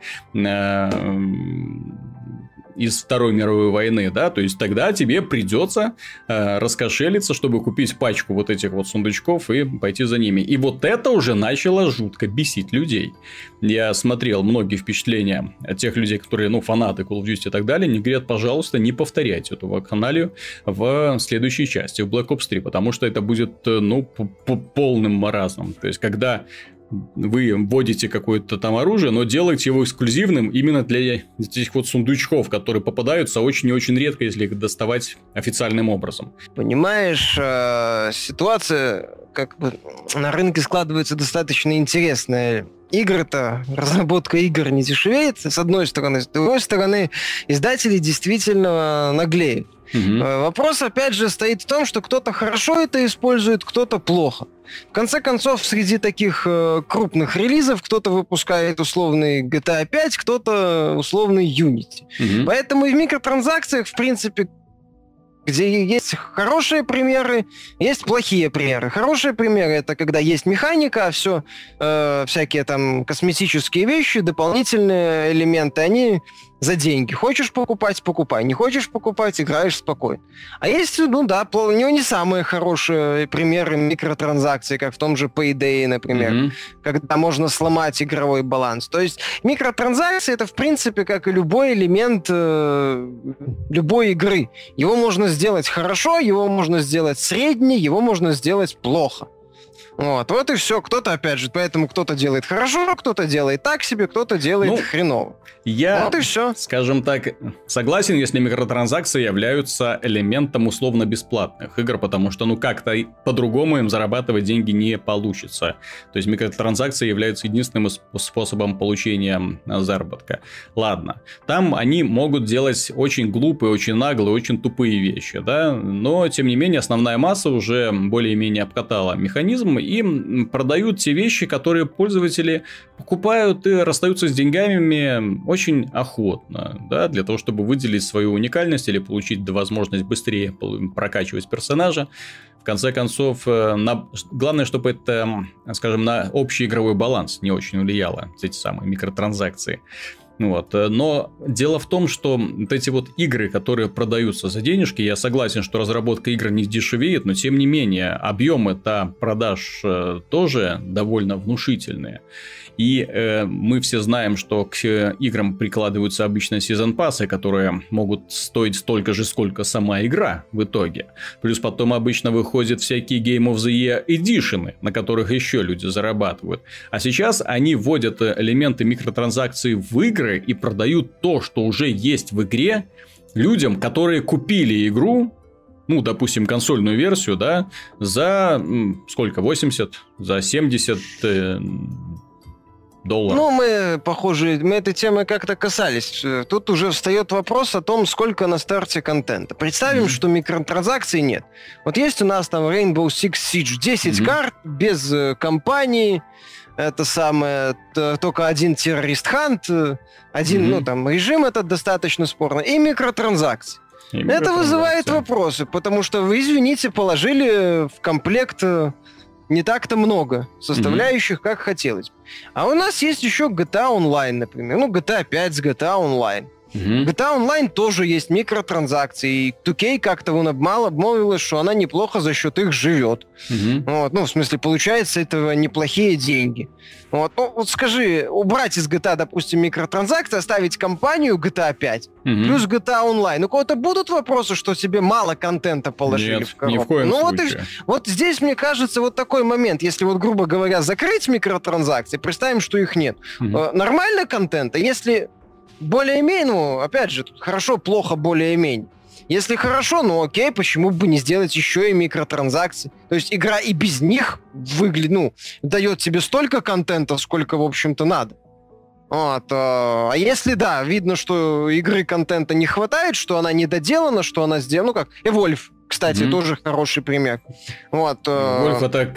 из Второй мировой войны, да, то есть тогда тебе придется э, раскошелиться, чтобы купить пачку вот этих вот сундучков и пойти за ними. И вот это уже начало жутко бесить людей. Я смотрел многие впечатления от тех людей, которые, ну, фанаты Call of Duty и так далее, они говорят, пожалуйста, не повторяйте эту вакханалию в следующей части, в Black Ops 3, потому что это будет, э, ну, полным маразмом. То есть, когда вы вводите какое-то там оружие, но делаете его эксклюзивным именно для этих вот сундучков, которые попадаются очень и очень редко, если их доставать официальным образом. Понимаешь, э, ситуация как бы на рынке складывается достаточно интересная. Игры-то, разработка игр не дешевеет, с одной стороны. С другой стороны, издатели действительно наглеют. Угу. Вопрос, опять же, стоит в том, что кто-то хорошо это использует, кто-то плохо. В конце концов, среди таких э, крупных релизов кто-то выпускает условный GTA 5, кто-то условный Unity. Угу. Поэтому и в микротранзакциях, в принципе, где есть хорошие примеры, есть плохие примеры. Хорошие примеры это когда есть механика, а все э, всякие там косметические вещи, дополнительные элементы, они за деньги. Хочешь покупать, покупай. Не хочешь покупать, играешь спокойно. А есть, ну да, не, не самые хорошие примеры микротранзакций, как в том же Payday, например, mm-hmm. когда можно сломать игровой баланс. То есть микротранзакции это, в принципе, как и любой элемент э, любой игры. Его можно сделать хорошо, его можно сделать средне, его можно сделать плохо. Вот, вот и все. Кто-то, опять же, поэтому кто-то делает хорошо, кто-то делает так себе, кто-то делает ну, хреново. Я, вот и все. скажем так, согласен, если микротранзакции являются элементом условно-бесплатных игр, потому что, ну, как-то по-другому им зарабатывать деньги не получится. То есть микротранзакции являются единственным способом получения заработка. Ладно, там они могут делать очень глупые, очень наглые, очень тупые вещи, да, но, тем не менее, основная масса уже более-менее обкатала механизм и продают те вещи, которые пользователи покупают и расстаются с деньгами очень охотно, да, для того, чтобы выделить свою уникальность или получить возможность быстрее прокачивать персонажа. В конце концов, э, на... главное, чтобы это, скажем, на общий игровой баланс не очень влияло, эти самые микротранзакции. Вот. Э, но дело в том, что вот эти вот игры, которые продаются за денежки, я согласен, что разработка игр не дешевеет, но тем не менее объемы-то продаж э, тоже довольно внушительные. И э, мы все знаем, что к э, играм прикладываются обычно сезон пассы, которые могут стоить столько же, сколько сама игра в итоге. Плюс потом обычно выходят всякие Game of the Year Edition, на которых еще люди зарабатывают. А сейчас они вводят элементы микротранзакций в игры и продают то, что уже есть в игре, людям, которые купили игру, ну, допустим, консольную версию, да, за сколько, 80, за 70 долларов. Ну, мы, похоже, мы этой темы как-то касались. Тут уже встает вопрос о том, сколько на старте контента. Представим, mm-hmm. что микротранзакций нет. Вот есть у нас там Rainbow Six Siege 10 mm-hmm. карт без э, компании, это самое, только один террорист хант, э, один, mm-hmm. ну, там, режим этот достаточно спорный, и микротранзакции. И это вызывает вопросы, потому что вы, извините, положили в комплект э, не так-то много составляющих, mm-hmm. как хотелось. А у нас есть еще GTA Online, например. Ну, GTA 5 с GTA Online. Mm-hmm. GTA Online тоже есть микротранзакции, и 2K как-то он обмолвилась, что она неплохо за счет их живет. Mm-hmm. Вот, ну, в смысле, получается этого неплохие деньги. Вот, ну, вот скажи, убрать из GTA, допустим, микротранзакции, оставить компанию GTA 5, mm-hmm. плюс GTA Online. У кого-то будут вопросы, что тебе мало контента положили Нет, в коробку? ни в коем ну, случае. Вот, и, вот здесь, мне кажется, вот такой момент. Если вот, грубо говоря, закрыть микротранзакции, представим, что их нет. Mm-hmm. Нормально контента, если более-менее, ну, опять же, хорошо, плохо, более-менее. Если хорошо, ну окей, почему бы не сделать еще и микротранзакции? То есть игра и без них выглядит, ну, дает тебе столько контента, сколько, в общем-то, надо. Вот, а если, да, видно, что игры контента не хватает, что она не доделана, что она сделана, ну как, Evolve, кстати, mm-hmm. тоже хороший пример. Вот. Evolve это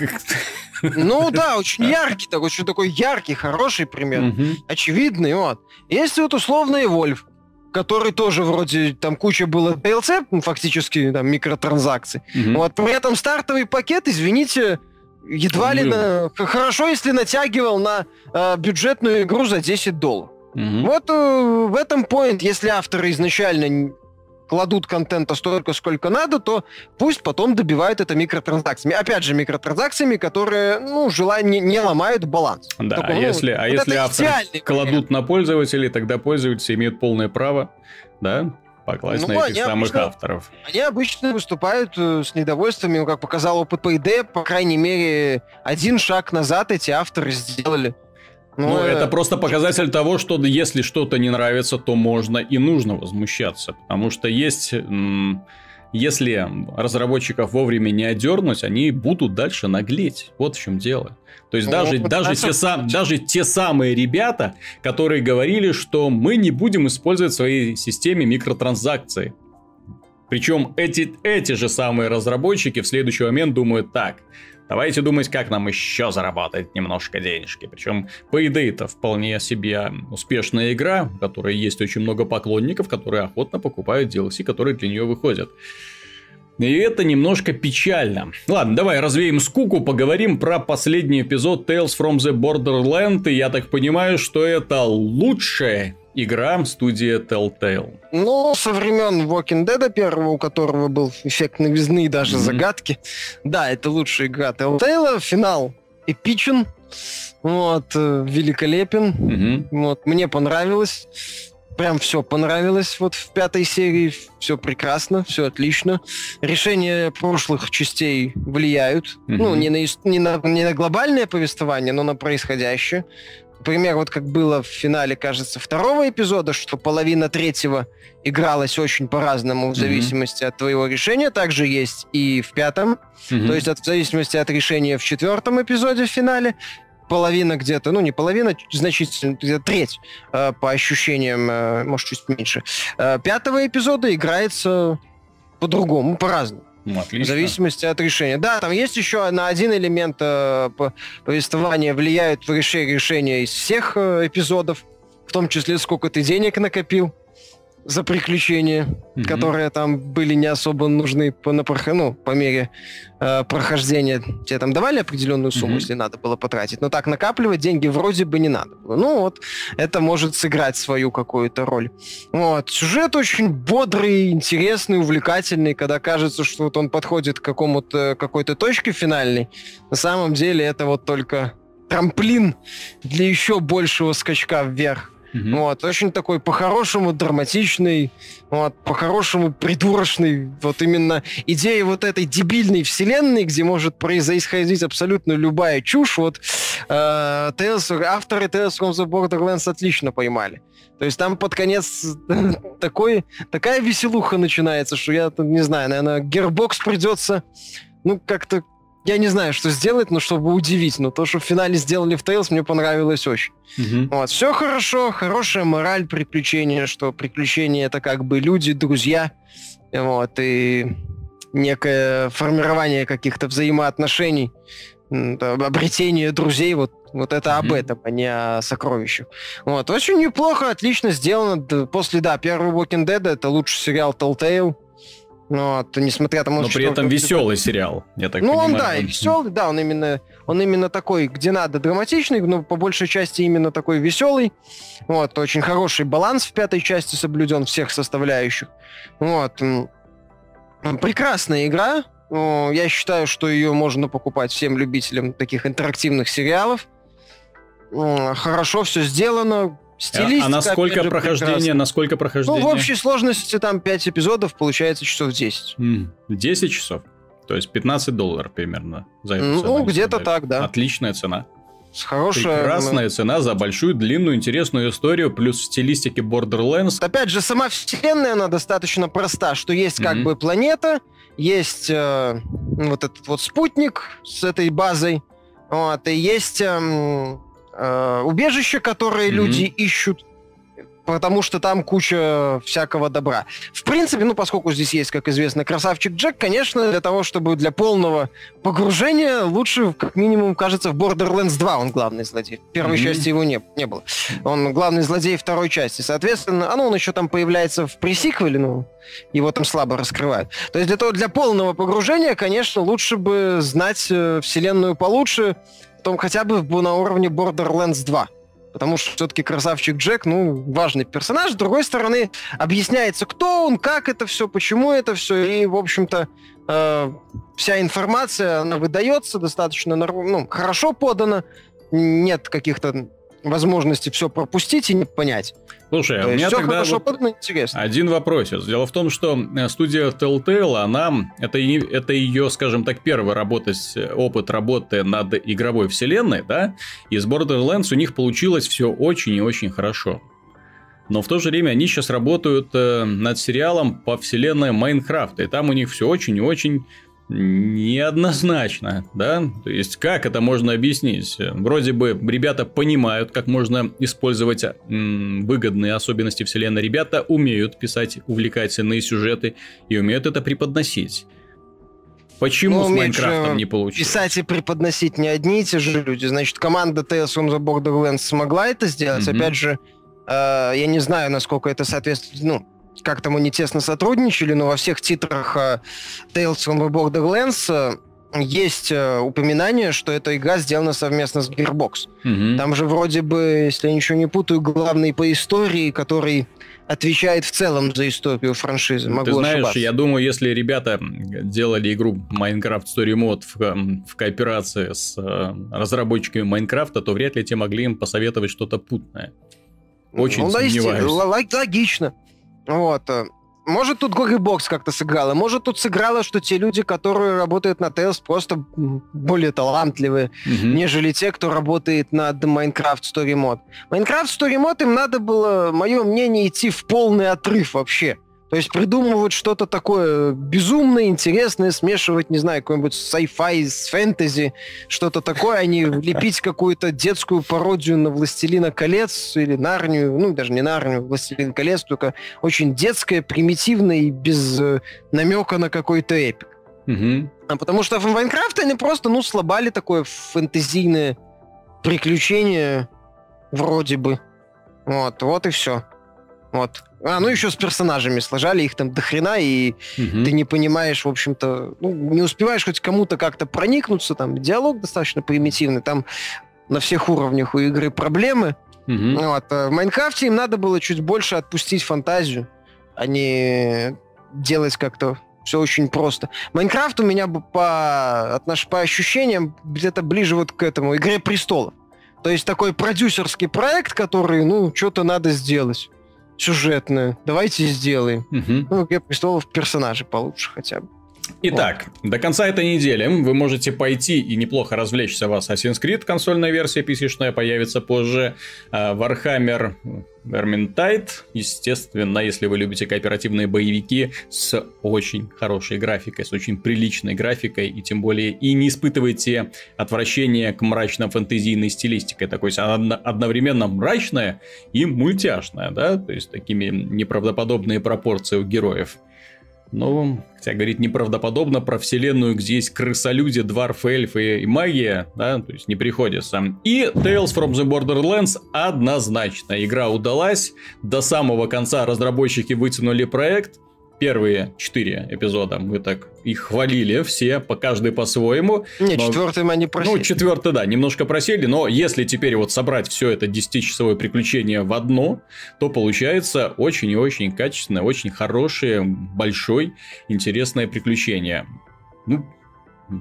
ну да, очень яркий, такой, очень такой яркий, хороший пример. Угу. Очевидный, вот. Есть вот условный Вольф, который тоже вроде там куча было DLC, ну, фактически там микротранзакций. Угу. Вот при этом стартовый пакет, извините, едва ли на... хорошо, если натягивал на э, бюджетную игру за 10 долларов. Угу. Вот э, в этом point, если авторы изначально кладут контента столько, сколько надо, то пусть потом добивают это микротранзакциями. Опять же, микротранзакциями, которые, ну, желание не ломают баланс. Да, Такой, а ну, если, а вот если авторы кладут на пользователей, тогда пользователи имеют полное право, да, покласть ну, на этих самых обычно, авторов. Они обычно выступают э, с недовольствами, ну, как показал опыт ПД, по крайней мере, один шаг назад эти авторы сделали. Ну, ну это просто показатель того, что если что-то не нравится, то можно и нужно возмущаться. Потому что есть... Если разработчиков вовремя не одернуть, они будут дальше наглеть. Вот в чем дело. То есть, ну, даже, даже, те сам, даже те самые ребята, которые говорили, что мы не будем использовать в своей системе микротранзакции. Причем эти, эти же самые разработчики в следующий момент думают так. Давайте думать, как нам еще заработать немножко денежки. Причем, по идее, это вполне себе успешная игра, в которой есть очень много поклонников, которые охотно покупают DLC, которые для нее выходят. И это немножко печально. Ладно, давай развеем скуку, поговорим про последний эпизод Tales from the Borderland. И я так понимаю, что это лучшая игра студии Telltale. Ну, со времен Walking Dead, первого, у которого был эффект новизны и даже mm-hmm. загадки. Да, это лучшая игра Telltale. Финал эпичен. Вот, э, великолепен. Mm-hmm. Вот, мне понравилось. Прям все понравилось вот в пятой серии. Все прекрасно, все отлично. Решения прошлых частей влияют. Mm-hmm. Ну, не на, не, на, не на глобальное повествование, но на происходящее. Например, вот как было в финале, кажется, второго эпизода, что половина третьего игралась очень по-разному в зависимости mm-hmm. от твоего решения, также есть и в пятом, mm-hmm. то есть от, в зависимости от решения в четвертом эпизоде в финале, половина где-то, ну не половина, значительно, где-то треть э, по ощущениям, э, может чуть меньше. Э, пятого эпизода играется по-другому, по-разному. Ну, отлично. В зависимости от решения. Да, там есть еще на один элемент э, повествования влияют решения из всех э, эпизодов, в том числе сколько ты денег накопил за приключения, mm-hmm. которые там были не особо нужны по, на, ну, по мере э, прохождения. Тебе там давали определенную сумму, mm-hmm. если надо было потратить. Но так накапливать деньги вроде бы не надо было. Ну вот, это может сыграть свою какую-то роль. Вот. Сюжет очень бодрый, интересный, увлекательный, когда кажется, что вот он подходит к какому-то какой-то точке финальной. На самом деле это вот только трамплин для еще большего скачка вверх. Mm-hmm. Вот, очень такой по-хорошему драматичный, вот, по-хорошему придурочный. Вот именно идея вот этой дебильной вселенной, где может происходить абсолютно любая чушь, вот э, Tales, авторы Tales from the Borderlands отлично поймали. То есть там под конец такой, такая веселуха начинается, что я не знаю, наверное, Gearbox придется ну, как-то я не знаю, что сделать, но чтобы удивить. Но то, что в финале сделали в Tales, мне понравилось очень. Угу. Вот, все хорошо, хорошая мораль приключения, что приключения это как бы люди, друзья, вот, и некое формирование каких-то взаимоотношений, обретение друзей, вот, вот это mm-hmm. об этом, а не о сокровищах. Вот, очень неплохо, отлично сделано. После, да, первого Walking Dead это лучший сериал Telltale. Ну, вот, несмотря на Но при этом веселый сериал, я так ну, понимаю. Он, да, и веселый, да, он именно, он именно такой, где надо, драматичный, но по большей части именно такой веселый. Вот, очень хороший баланс в пятой части соблюден всех составляющих. Вот. Прекрасная игра. Я считаю, что ее можно покупать всем любителям таких интерактивных сериалов. Хорошо все сделано, Стилистика, а насколько же, прохождение? Прекрасно. Насколько прохождение? Ну, в общей сложности там 5 эпизодов, получается часов 10. Mm, 10 часов? То есть 15 долларов примерно за это Ну, где-то так, да. Отличная цена. С хорошая... Прекрасная цена за большую, длинную, интересную историю, плюс в стилистике Borderlands. Опять же, сама вселенная, она достаточно проста, что есть как mm-hmm. бы планета, есть э, вот этот вот спутник с этой базой, вот, и есть... Э, э, убежище, которые mm-hmm. люди ищут, потому что там куча всякого добра. В принципе, ну, поскольку здесь есть, как известно, красавчик Джек, конечно, для того, чтобы для полного погружения лучше, как минимум, кажется, в Borderlands 2 он главный злодей. В первой mm-hmm. части его не, не было. Он главный злодей второй части. Соответственно, а ну, он еще там появляется в пресиквеле, ну, его там слабо раскрывают. То есть для, того, для полного погружения, конечно, лучше бы знать э, вселенную получше, том хотя бы на уровне Borderlands 2. Потому что все-таки красавчик Джек, ну, важный персонаж. С другой стороны, объясняется, кто он, как это все, почему это все. И, в общем-то, э, вся информация, она выдается достаточно ну, хорошо подана. Нет каких-то возможности все пропустить и не понять. Слушай, а у меня тогда вот подано, интересно. один вопрос. Дело в том, что э, студия Telltale, она, это, это ее, скажем так, первый работать, опыт работы над игровой вселенной, да, и с Borderlands у них получилось все очень и очень хорошо. Но в то же время они сейчас работают э, над сериалом по вселенной Майнкрафта, и там у них все очень и очень неоднозначно, да? То есть, как это можно объяснить? Вроде бы ребята понимают, как можно использовать выгодные особенности вселенной. Ребята умеют писать увлекательные сюжеты и умеют это преподносить. Почему ну, с Майнкрафтом не получилось? Писать и преподносить не одни и те же люди. Значит, команда from the Borderlands смогла это сделать. Mm-hmm. Опять же, э, я не знаю, насколько это соответствует... Ну, как там они тесно сотрудничали, но во всех титрах uh, Tales from the Borderlands uh, есть uh, упоминание, что эта игра сделана совместно с Gearbox. Угу. Там же вроде бы, если я ничего не путаю, главный по истории, который отвечает в целом за историю франшизы. Могу Ты знаешь, ошибаться. я думаю, если ребята делали игру Minecraft Story Mode в, в кооперации с разработчиками Майнкрафта, то вряд ли те могли им посоветовать что-то путное. Очень ну, сомневаюсь. Логично. Вот. Э, может, тут Гоги Бокс как-то сыграла. Может, тут сыграло, что те люди, которые работают на Tales, просто более талантливые, mm-hmm. нежели те, кто работает над Minecraft Story Mode. Minecraft Story Mode им надо было, мое мнение, идти в полный отрыв вообще. То есть придумывать что-то такое безумное, интересное, смешивать, не знаю, какой-нибудь sci-fi с фэнтези, что-то такое, а не лепить какую-то детскую пародию на «Властелина колец» или «Нарнию», ну, даже не «Нарнию», «Властелин колец», только очень детское, примитивное и без э, намека на какой-то эпик. Угу. А потому что в Майнкрафте они просто, ну, слабали такое фэнтезийное приключение вроде бы. Вот, вот и все. Вот. А, ну еще с персонажами сложали, их там дохрена, и угу. ты не понимаешь, в общем-то, ну, не успеваешь хоть кому-то как-то проникнуться, там диалог достаточно примитивный, там на всех уровнях у игры проблемы. Угу. Вот. А в Майнкрафте им надо было чуть больше отпустить фантазию, а не делать как-то все очень просто. Майнкрафт у меня по, отнош... по ощущениям где-то ближе вот к этому Игре престолов. То есть такой продюсерский проект, который, ну, что-то надо сделать сюжетную. Давайте сделаем. Угу. Ну, «Игре престолов» персонажи получше хотя бы. Итак, вот. до конца этой недели вы можете пойти и неплохо развлечься в Assassin's Creed. Консольная версия PC-шная появится позже. А, Warhammer Vermintide, естественно, если вы любите кооперативные боевики с очень хорошей графикой, с очень приличной графикой, и тем более и не испытываете отвращения к мрачно-фэнтезийной стилистике. Такой одновременно мрачная и мультяшная, да, то есть такими неправдоподобные пропорции у героев. Ну, хотя говорить неправдоподобно про вселенную, где есть крысолюди, дварф, эльфы и магия, да, то есть не приходится. И Tales from the Borderlands однозначно. Игра удалась, до самого конца разработчики вытянули проект, первые четыре эпизода мы так их хвалили все, по каждый по-своему. Не, но... четвертый мы не просили. Ну, четвертый, да, немножко просели, но если теперь вот собрать все это 10-часовое приключение в одно, то получается очень и очень качественное, очень хорошее, большое, интересное приключение. Ну,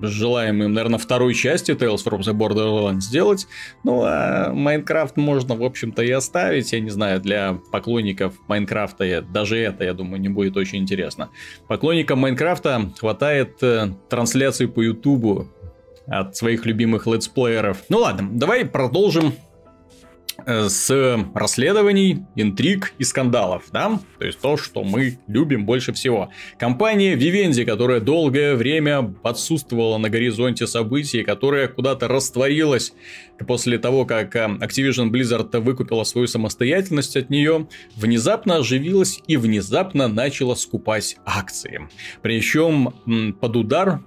желаем им, наверное, второй части Tales from the Borderlands сделать. Ну, а Майнкрафт можно, в общем-то, и оставить. Я не знаю, для поклонников Майнкрафта даже это, я думаю, не будет очень интересно. Поклонникам Майнкрафта хватает э, трансляций по Ютубу от своих любимых летсплееров. Ну ладно, давай продолжим с расследований, интриг и скандалов, да? То есть то, что мы любим больше всего. Компания Vivendi, которая долгое время отсутствовала на горизонте событий, которая куда-то растворилась после того, как э, Activision Blizzard выкупила свою самостоятельность от нее, внезапно оживилась и внезапно начала скупать акции. Причем под удар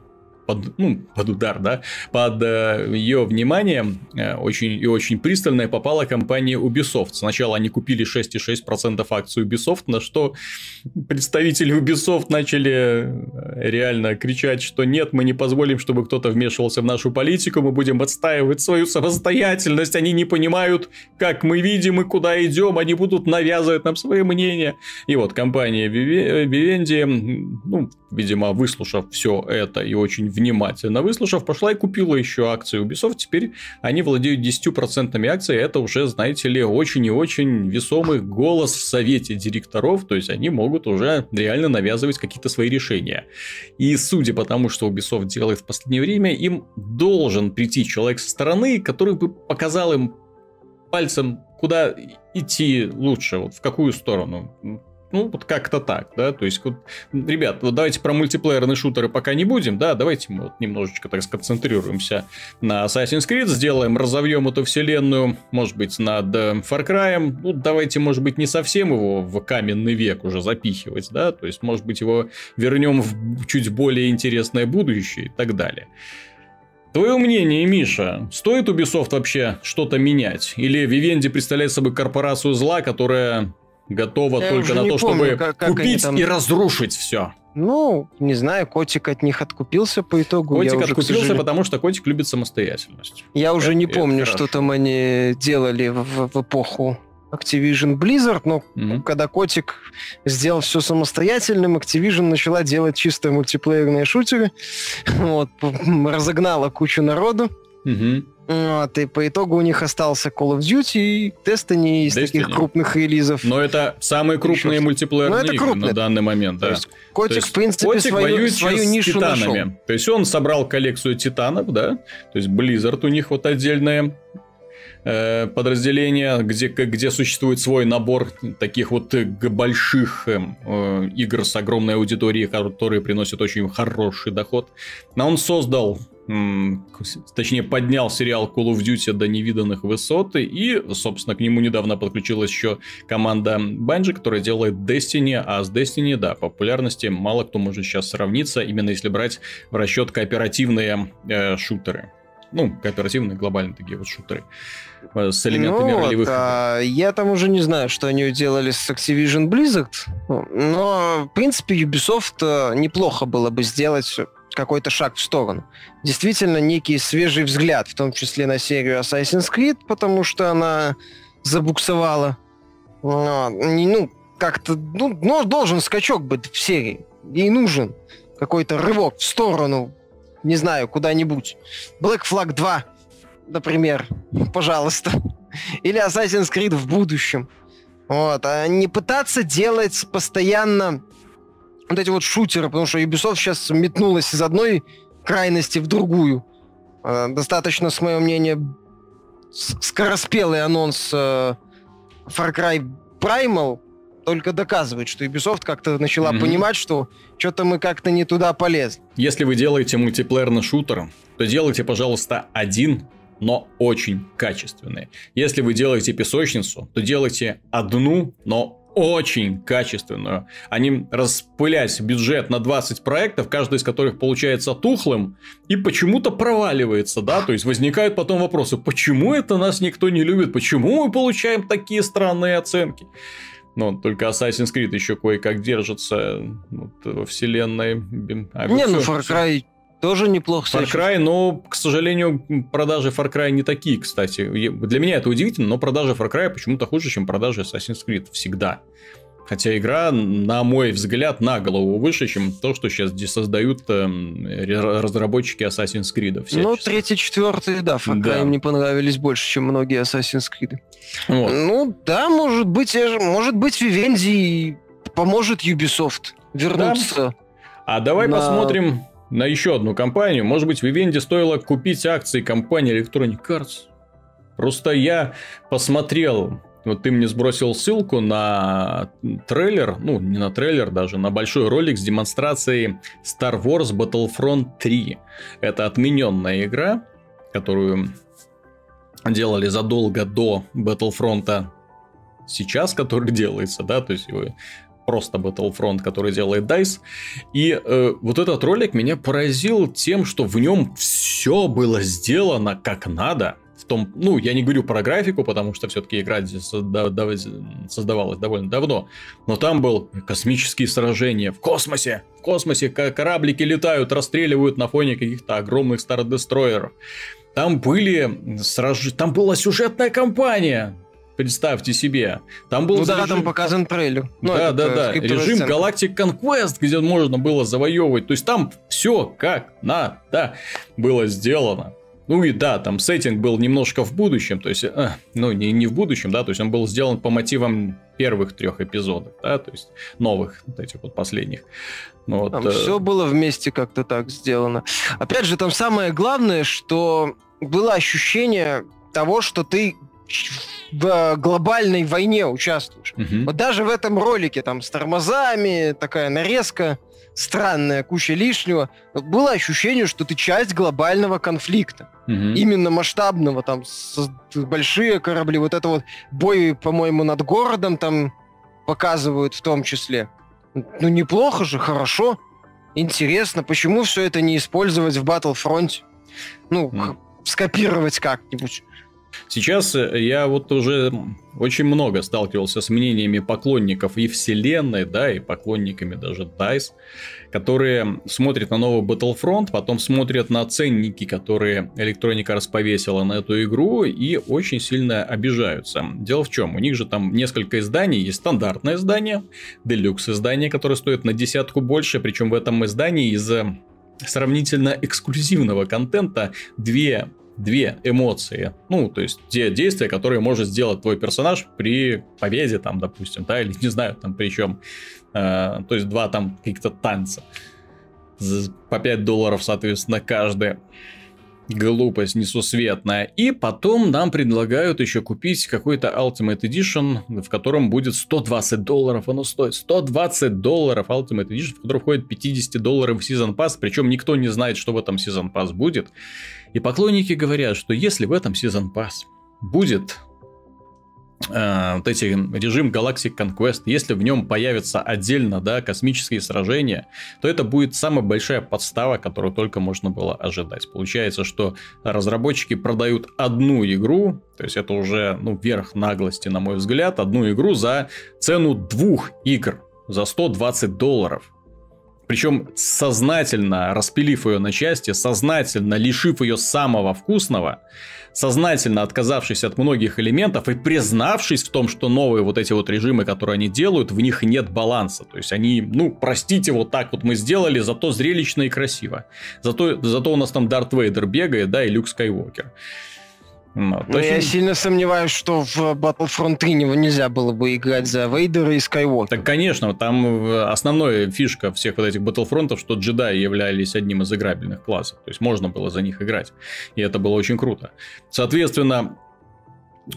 под, ну, под удар, да, под э, ее внимание э, очень и очень пристальная попала компания Ubisoft. Сначала они купили 6,6% акций Ubisoft, на что представители Ubisoft начали э, реально кричать, что нет, мы не позволим, чтобы кто-то вмешивался в нашу политику, мы будем отстаивать свою самостоятельность, они не понимают, как мы видим и куда идем, они будут навязывать нам свое мнение. И вот компания Vivendi, ну, видимо, выслушав все это и очень внимательно выслушав, пошла и купила еще акции Ubisoft. Теперь они владеют 10% акций. Это уже, знаете ли, очень и очень весомый голос в совете директоров. То есть они могут уже реально навязывать какие-то свои решения. И судя по тому, что Ubisoft делает в последнее время, им должен прийти человек со стороны, который бы показал им пальцем, куда идти лучше, вот в какую сторону. Ну, вот как-то так, да, то есть, вот, ребят, вот давайте про мультиплеерные шутеры пока не будем, да, давайте мы вот немножечко так сконцентрируемся на Assassin's Creed, сделаем, разовьем эту вселенную, может быть, над э, Far Cry, ну, давайте, может быть, не совсем его в каменный век уже запихивать, да, то есть, может быть, его вернем в чуть более интересное будущее и так далее. Твое мнение, Миша, стоит Ubisoft вообще что-то менять? Или Vivendi представляет собой корпорацию зла, которая готова Я только на то, помню, чтобы как, как купить там... и разрушить все. Ну, не знаю, котик от них откупился по итогу. Котик Я откупился, уже, сожалению... потому что котик любит самостоятельность. Я уже не помню, что там они делали в, в эпоху Activision Blizzard, но mm-hmm. когда котик сделал все самостоятельным, Activision начала делать чисто мультиплеерные шутеры. Вот, разогнала кучу народу. Mm-hmm. Вот, и по итогу у них остался Call of Duty и Destiny из Destiny. таких крупных релизов. Но это самые крупные Еще... мультиплеерные это игры на данный момент, да. То есть, Котик, То есть, в принципе, Котик свою, свою нишу титанами. Нашел. То есть он собрал коллекцию титанов, да. То есть Blizzard у них вот отдельная э, подразделение, где, где существует свой набор таких вот больших эм, э, игр с огромной аудиторией, которые приносят очень хороший доход. Но он создал точнее, поднял сериал Call of Duty до невиданных высот, и, собственно, к нему недавно подключилась еще команда Bungie, которая делает Destiny, а с Destiny, да, популярности мало кто может сейчас сравниться, именно если брать в расчет кооперативные э, шутеры. Ну, кооперативные, глобальные такие вот шутеры э, с элементами ну, ролевых. Вот, а, я там уже не знаю, что они делали с Activision Blizzard, но, в принципе, Ubisoft э, неплохо было бы сделать какой-то шаг в сторону. Действительно, некий свежий взгляд, в том числе на серию Assassin's Creed, потому что она забуксовала. Но, ну, как-то, ну, ну, должен скачок быть в серии. Ей нужен какой-то рывок в сторону, не знаю, куда-нибудь. Black Flag 2, например, пожалуйста. Или Assassin's Creed в будущем. Вот, а не пытаться делать постоянно вот эти вот шутеры, потому что Ubisoft сейчас метнулась из одной крайности в другую. Э, достаточно, с моего мнения, скороспелый анонс э, Far Cry Primal только доказывает, что Ubisoft как-то начала mm-hmm. понимать, что что-то мы как-то не туда полезли. Если вы делаете мультиплеерный шутер, то делайте, пожалуйста, один но очень качественный. Если вы делаете песочницу, то делайте одну, но очень качественную. Они распылять бюджет на 20 проектов, каждый из которых получается тухлым, и почему-то проваливается, да, то есть возникают потом вопросы, почему это нас никто не любит, почему мы получаем такие странные оценки. Но только Assassin's Creed еще кое-как держится вот, во вселенной. А не, ну Far Cry тоже неплохо. Far Cry, но, к сожалению, продажи Far Cry не такие, кстати. Для меня это удивительно, но продажи Far Cry почему-то хуже, чем продажи Assassin's Creed. Всегда. Хотя игра, на мой взгляд, на голову выше, чем то, что сейчас создают э, разработчики Assassin's Creed. Ну, третий, четвертый, да, Far Cry да. им не понравились больше, чем многие Assassin's Creed. Вот. Ну, да, может быть, может быть, Vivendi поможет Ubisoft вернуться. Да. А давай на... посмотрим на еще одну компанию. Может быть, Vivendi стоило купить акции компании Electronic Arts? Просто я посмотрел вот ты мне сбросил ссылку на трейлер, ну, не на трейлер даже, на большой ролик с демонстрацией Star Wars Battlefront 3. Это отмененная игра, которую делали задолго до Battlefront сейчас, который делается, да, то есть просто Battlefront, который делает DICE. И э, вот этот ролик меня поразил тем, что в нем все было сделано как надо том, ну, я не говорю про графику, потому что все-таки игра создавалась довольно давно, но там был космические сражения в космосе, в космосе кораблики летают, расстреливают на фоне каких-то огромных стародестроеров. Там были сраж... там была сюжетная кампания, представьте себе. Там был ну режим... да, там показан трейлер. Ну, да, да, да. Режим Galactic Conquest, где можно было завоевывать. То есть там все как надо было сделано. Ну и да, там сеттинг был немножко в будущем, то есть, э, ну не, не в будущем, да, то есть он был сделан по мотивам первых трех эпизодов, да, то есть новых, вот этих вот последних. Ну, вот, там э... все было вместе как-то так сделано. Опять же, там самое главное, что было ощущение того, что ты в глобальной войне участвуешь. Угу. Вот даже в этом ролике там с тормозами, такая нарезка странная, куча лишнего. Было ощущение, что ты часть глобального конфликта. Угу. Именно масштабного, там, с, большие корабли, вот это вот бой, по-моему, над городом там показывают в том числе. Ну, неплохо же, хорошо, интересно. Почему все это не использовать в Battlefront? Ну, mm. скопировать как-нибудь. Сейчас э, я вот уже очень много сталкивался с мнениями поклонников и вселенной, да, и поклонниками даже DICE, которые смотрят на новый Battlefront, потом смотрят на ценники, которые электроника расповесила на эту игру, и очень сильно обижаются. Дело в чем? У них же там несколько изданий, есть стандартное издание, делюкс издание, которое стоит на десятку больше, причем в этом издании из сравнительно эксклюзивного контента две две эмоции. Ну, то есть те действия, которые может сделать твой персонаж при победе, там, допустим, да, или не знаю, там, причем, э, то есть два там каких-то танца. По 5 долларов, соответственно, каждый глупость несусветная. И потом нам предлагают еще купить какой-то Ultimate Edition, в котором будет 120 долларов оно стоит. 120 долларов Ultimate Edition, в который входит 50 долларов Season Pass, причем никто не знает, что в этом Season Pass будет. И поклонники говорят, что если в этом Season Pass будет э, вот эти режим Galactic Conquest, если в нем появятся отдельно, да, космические сражения, то это будет самая большая подстава, которую только можно было ожидать. Получается, что разработчики продают одну игру, то есть это уже, ну, верх наглости, на мой взгляд, одну игру за цену двух игр, за 120 долларов. Причем сознательно распилив ее на части, сознательно лишив ее самого вкусного, сознательно отказавшись от многих элементов и признавшись в том, что новые вот эти вот режимы, которые они делают, в них нет баланса. То есть они, ну, простите, вот так вот мы сделали, зато зрелищно и красиво. Зато, зато у нас там Дарт Вейдер бегает, да, и Люк Скайуокер. Ну, Но я сильно сомневаюсь, что в Battlefront 3 нельзя было бы играть за Вейдера и Скайуокера. Так, конечно, там основная фишка всех вот этих Battlefront, что джедаи являлись одним из играбельных классов. То есть можно было за них играть. И это было очень круто. Соответственно,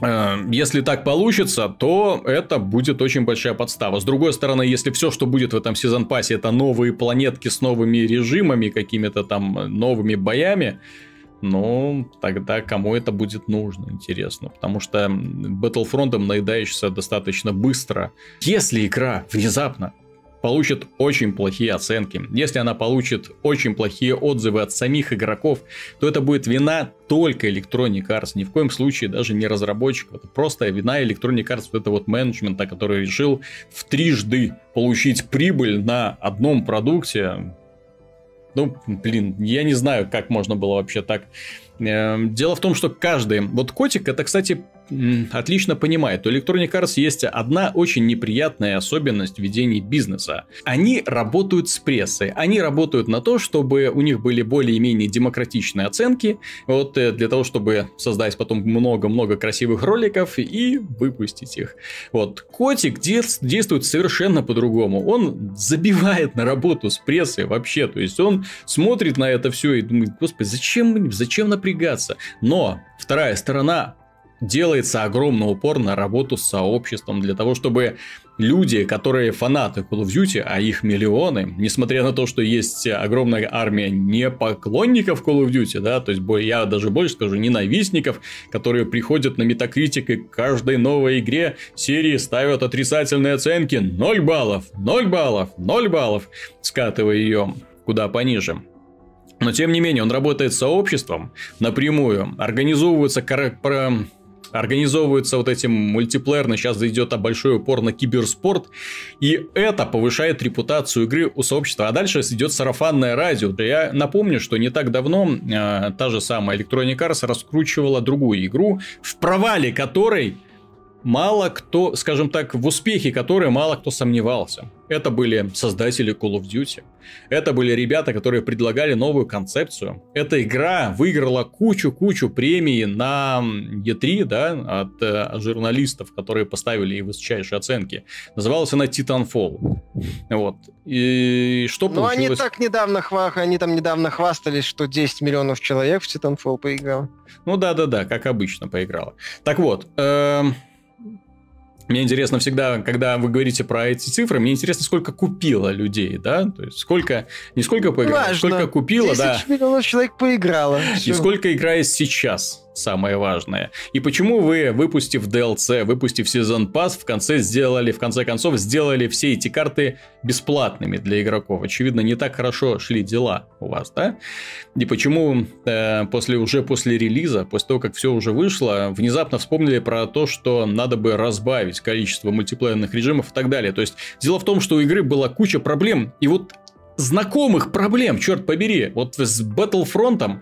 э, если так получится, то это будет очень большая подстава. С другой стороны, если все, что будет в этом сезон пассе, это новые планетки с новыми режимами, какими-то там новыми боями, ну, тогда кому это будет нужно, интересно. Потому что Battlefront наедаешься достаточно быстро. Если игра внезапно получит очень плохие оценки. Если она получит очень плохие отзывы от самих игроков, то это будет вина только Electronic Arts, ни в коем случае даже не разработчиков. Это просто вина Electronic Arts, вот это вот менеджмента, который решил в трижды получить прибыль на одном продукте. Ну, блин, я не знаю, как можно было вообще так. Эм, дело в том, что каждый... Вот котик, это, кстати, отлично понимает, у Electronic Arts есть одна очень неприятная особенность ведения бизнеса. Они работают с прессой. Они работают на то, чтобы у них были более-менее демократичные оценки, вот э, для того, чтобы создать потом много-много красивых роликов и выпустить их. Вот. Котик действует совершенно по-другому. Он забивает на работу с прессой вообще. То есть, он смотрит на это все и думает, господи, зачем, зачем напрягаться? Но вторая сторона делается огромный упор на работу с сообществом для того, чтобы люди, которые фанаты Call of Duty, а их миллионы, несмотря на то, что есть огромная армия не поклонников Call of Duty, да, то есть я даже больше скажу, ненавистников, которые приходят на Metacritic и каждой новой игре серии ставят отрицательные оценки 0 баллов, 0 баллов, 0 баллов, скатывая ее куда пониже. Но тем не менее, он работает с сообществом напрямую, организовываются кор- организовываются вот этим мультиплеерно, сейчас идет большой упор на киберспорт, и это повышает репутацию игры у сообщества. А дальше идет сарафанное радио. Я напомню, что не так давно э, та же самая Electronic Arts раскручивала другую игру, в провале которой мало кто, скажем так, в успехе которой мало кто сомневался. Это были создатели Call of Duty. Это были ребята, которые предлагали новую концепцию. Эта игра выиграла кучу-кучу премий на E3, да, от э, журналистов, которые поставили ей высочайшие оценки. Называлась она Titanfall. Вот. И что ну, получилось? Ну, они так недавно, хва... они там недавно хвастались, что 10 миллионов человек в Titanfall поиграл. Ну да-да-да, как обычно поиграла. Так вот, э мне интересно всегда, когда вы говорите про эти цифры, мне интересно, сколько купило людей, да? То есть, сколько, не сколько поиграло, сколько купило, 10 да. миллионов человек поиграло. Все. И сколько играет сейчас самое важное. И почему вы, выпустив DLC, выпустив сезон пас, в конце сделали, в конце концов, сделали все эти карты бесплатными для игроков? Очевидно, не так хорошо шли дела у вас, да? И почему э, после, уже после релиза, после того, как все уже вышло, внезапно вспомнили про то, что надо бы разбавить количество мультиплеерных режимов и так далее. То есть, дело в том, что у игры была куча проблем, и вот знакомых проблем, черт побери. Вот с Battlefront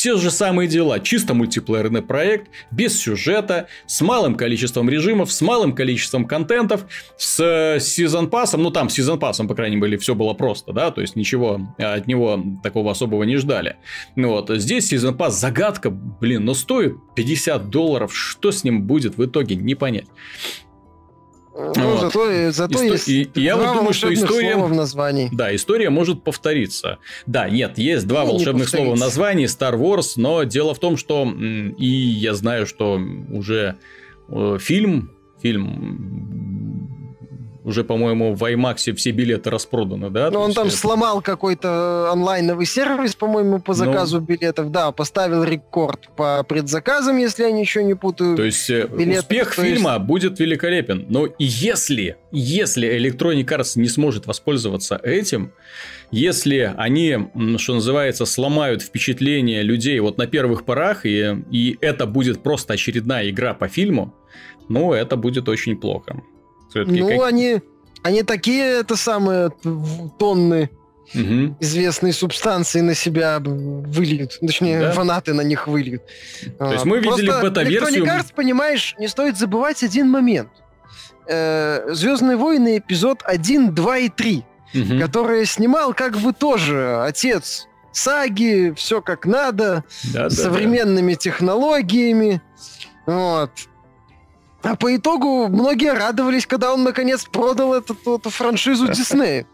те же самые дела, чисто мультиплеерный проект, без сюжета, с малым количеством режимов, с малым количеством контентов, с сезон пассом, ну там с сезон пассом, по крайней мере, все было просто, да, то есть ничего от него такого особого не ждали. Ну вот, здесь сезон пасс загадка, блин, но стоит 50 долларов, что с ним будет в итоге, не понять. Ну, вот. зато, зато Исто... есть и, я вот думаю, что история... в названии. Да, история может повториться. Да, нет, есть два ну, волшебных слова в названии Star Wars, но дело в том, что и я знаю, что уже э, фильм, фильм уже, по-моему, в IMAX все билеты распроданы, да? Ну, он там это... сломал какой-то онлайновый сервис, по-моему, по ну. заказу ну... билетов. Да, поставил рекорд по предзаказам, если я ничего не путаю. То есть, э, билетов, успех то фильма есть... будет великолепен. Но если, если Electronic Arts не сможет воспользоваться этим, если они, что называется, сломают впечатление людей вот на первых порах, и, и это будет просто очередная игра по фильму, ну, это будет очень плохо. Ну, как... они, они такие, это самые тонны угу. известной субстанции на себя выльют. Точнее, да? фанаты на них выльют. То есть мы видели бета-версию... Electronic Arts, понимаешь, не стоит забывать один момент. Э, Звездные войны эпизод 1, 2 и 3, угу. которые снимал как бы тоже отец саги, все как надо, да, современными да. технологиями. Вот. А по итогу многие радовались, когда он наконец продал эту, эту франшизу Диснея.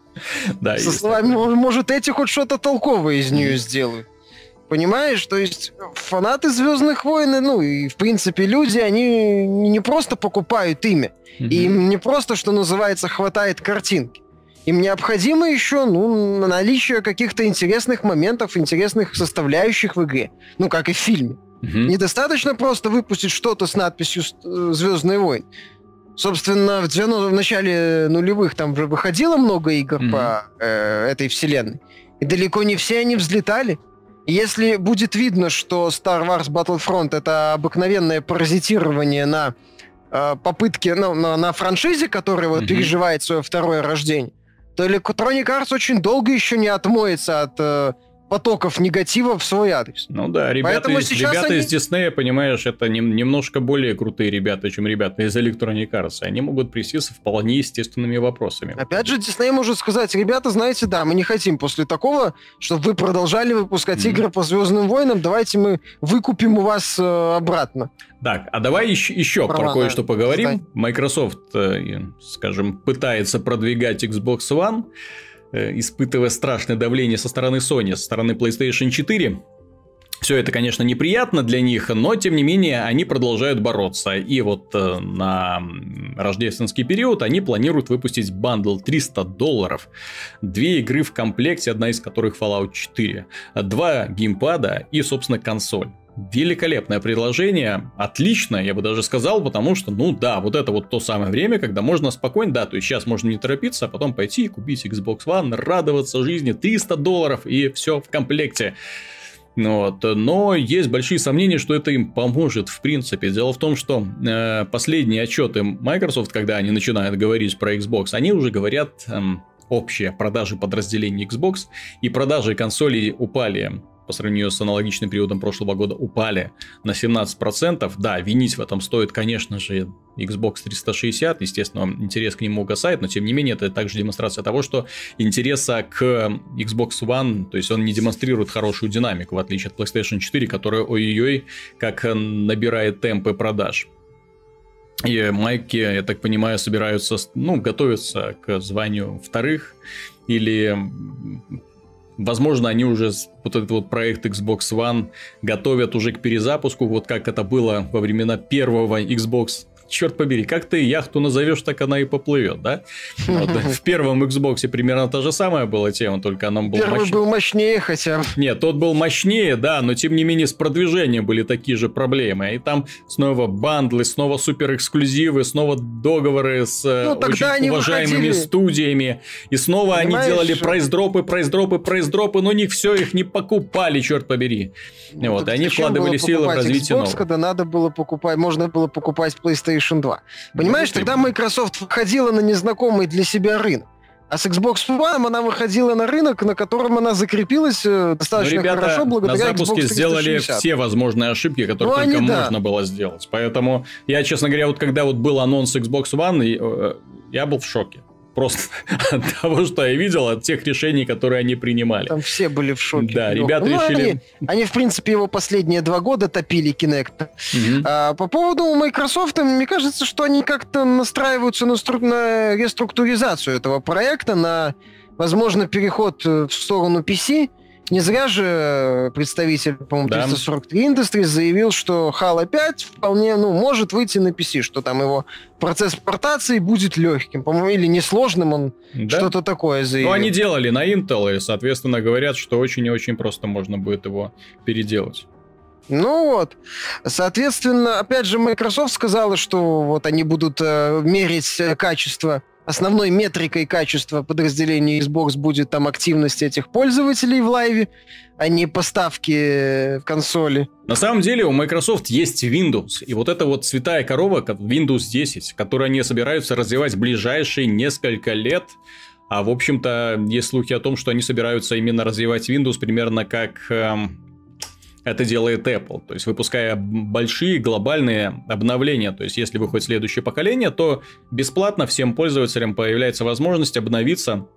Да, Со словами, может, эти хоть что-то толковое из нее сделают. Понимаешь? То есть фанаты Звездных войн, ну и в принципе люди, они не просто покупают имя. Mm-hmm. Им не просто, что называется, хватает картинки. Им необходимо еще ну, наличие каких-то интересных моментов, интересных составляющих в игре. Ну, как и в фильме. Угу. Недостаточно просто выпустить что-то с надписью «Звездные войны». Собственно, в, 90, в начале нулевых там уже выходило много игр mm-hmm. по э, этой вселенной. И далеко не все они взлетали. Если будет видно, что Star Wars Battlefront это обыкновенное паразитирование на э, попытке, ну, на, на франшизе, которая вот mm-hmm. переживает свое второе рождение, то Electronic Arts очень долго еще не отмоется от э, потоков негатива в свой адрес. Ну да, ребята, из, ребята они... из Disney, понимаешь, это не, немножко более крутые ребята, чем ребята из Electronic Arts. Они могут прийти с вполне естественными вопросами. Опять же, Disney может сказать, ребята, знаете, да, мы не хотим после такого, чтобы вы продолжали выпускать mm-hmm. игры по Звездным войнам, давайте мы выкупим у вас э, обратно. Так, а давай еще, еще про кое-что поговорим. Стой. Microsoft, э, скажем, пытается продвигать Xbox One. Э, испытывая страшное давление со стороны Sony, со стороны PlayStation 4. Все это, конечно, неприятно для них, но, тем не менее, они продолжают бороться. И вот э, на рождественский период они планируют выпустить бандл 300 долларов. Две игры в комплекте, одна из которых Fallout 4. Два геймпада и, собственно, консоль великолепное предложение, отлично, я бы даже сказал, потому что, ну да, вот это вот то самое время, когда можно спокойно, да, то есть сейчас можно не торопиться, а потом пойти и купить Xbox One, радоваться жизни, 300 долларов и все в комплекте. Вот. Но есть большие сомнения, что это им поможет в принципе. Дело в том, что э, последние отчеты Microsoft, когда они начинают говорить про Xbox, они уже говорят э, общие продажи подразделений Xbox, и продажи консолей упали по сравнению с аналогичным периодом прошлого года упали на 17%. Да, винить в этом стоит, конечно же, Xbox 360, естественно, интерес к нему угасает, но тем не менее это также демонстрация того, что интереса к Xbox One, то есть он не демонстрирует хорошую динамику, в отличие от PlayStation 4, которая ой-ой-ой как набирает темпы продаж. И майки, я так понимаю, собираются, ну, готовятся к званию вторых или Возможно, они уже вот этот вот проект Xbox One готовят уже к перезапуску, вот как это было во времена первого Xbox черт побери, как ты яхту назовешь, так она и поплывет, да? Вот, в первом Xbox примерно та же самая была тема, только она была Первый мощ... был мощнее хотя Нет, тот был мощнее, да, но тем не менее с продвижением были такие же проблемы. И там снова бандлы, снова супер эксклюзивы, снова договоры с э, ну, очень уважаемыми выходили. студиями. И снова Понимаешь? они делали прайс-дропы, прайс-дропы, прайс-дропы, но них все их не покупали, черт побери. Ну, вот, и они вкладывали силы в развитие Xbox, нового. когда надо было покупать, можно было покупать PlayStation PlayStation 2. Понимаешь, тогда Microsoft выходила на незнакомый для себя рынок. А с Xbox One она выходила на рынок, на котором она закрепилась э, достаточно ребята хорошо благодаря на запуске Xbox сделали все возможные ошибки, которые ну, только они, можно да. было сделать. Поэтому я, честно говоря, вот когда вот был анонс Xbox One, э, я был в шоке просто от того, что я видел, от тех решений, которые они принимали. Там все были в шоке. Да, ребята ну, решили... Они, они, в принципе, его последние два года топили Kinect. Угу. А, по поводу Microsoft, мне кажется, что они как-то настраиваются на, стру... на реструктуризацию этого проекта, на, возможно, переход в сторону PC. Не зря же представитель, по-моему, да. 343 Industries заявил, что Halo 5 вполне, ну, может выйти на PC, что там его процесс портации будет легким, по-моему, или несложным, он да? что-то такое заявил. Ну, они делали на Intel, и, соответственно, говорят, что очень и очень просто можно будет его переделать. Ну вот, соответственно, опять же, Microsoft сказала, что вот они будут э, мерить э, качество основной метрикой качества подразделения Xbox будет там активность этих пользователей в лайве, а не поставки в консоли. На самом деле у Microsoft есть Windows, и вот эта вот святая корова, Windows 10, которую они собираются развивать в ближайшие несколько лет, а в общем-то есть слухи о том, что они собираются именно развивать Windows примерно как эм, это делает Apple. То есть, выпуская большие глобальные обновления. То есть, если выходит следующее поколение, то бесплатно всем пользователям появляется возможность обновиться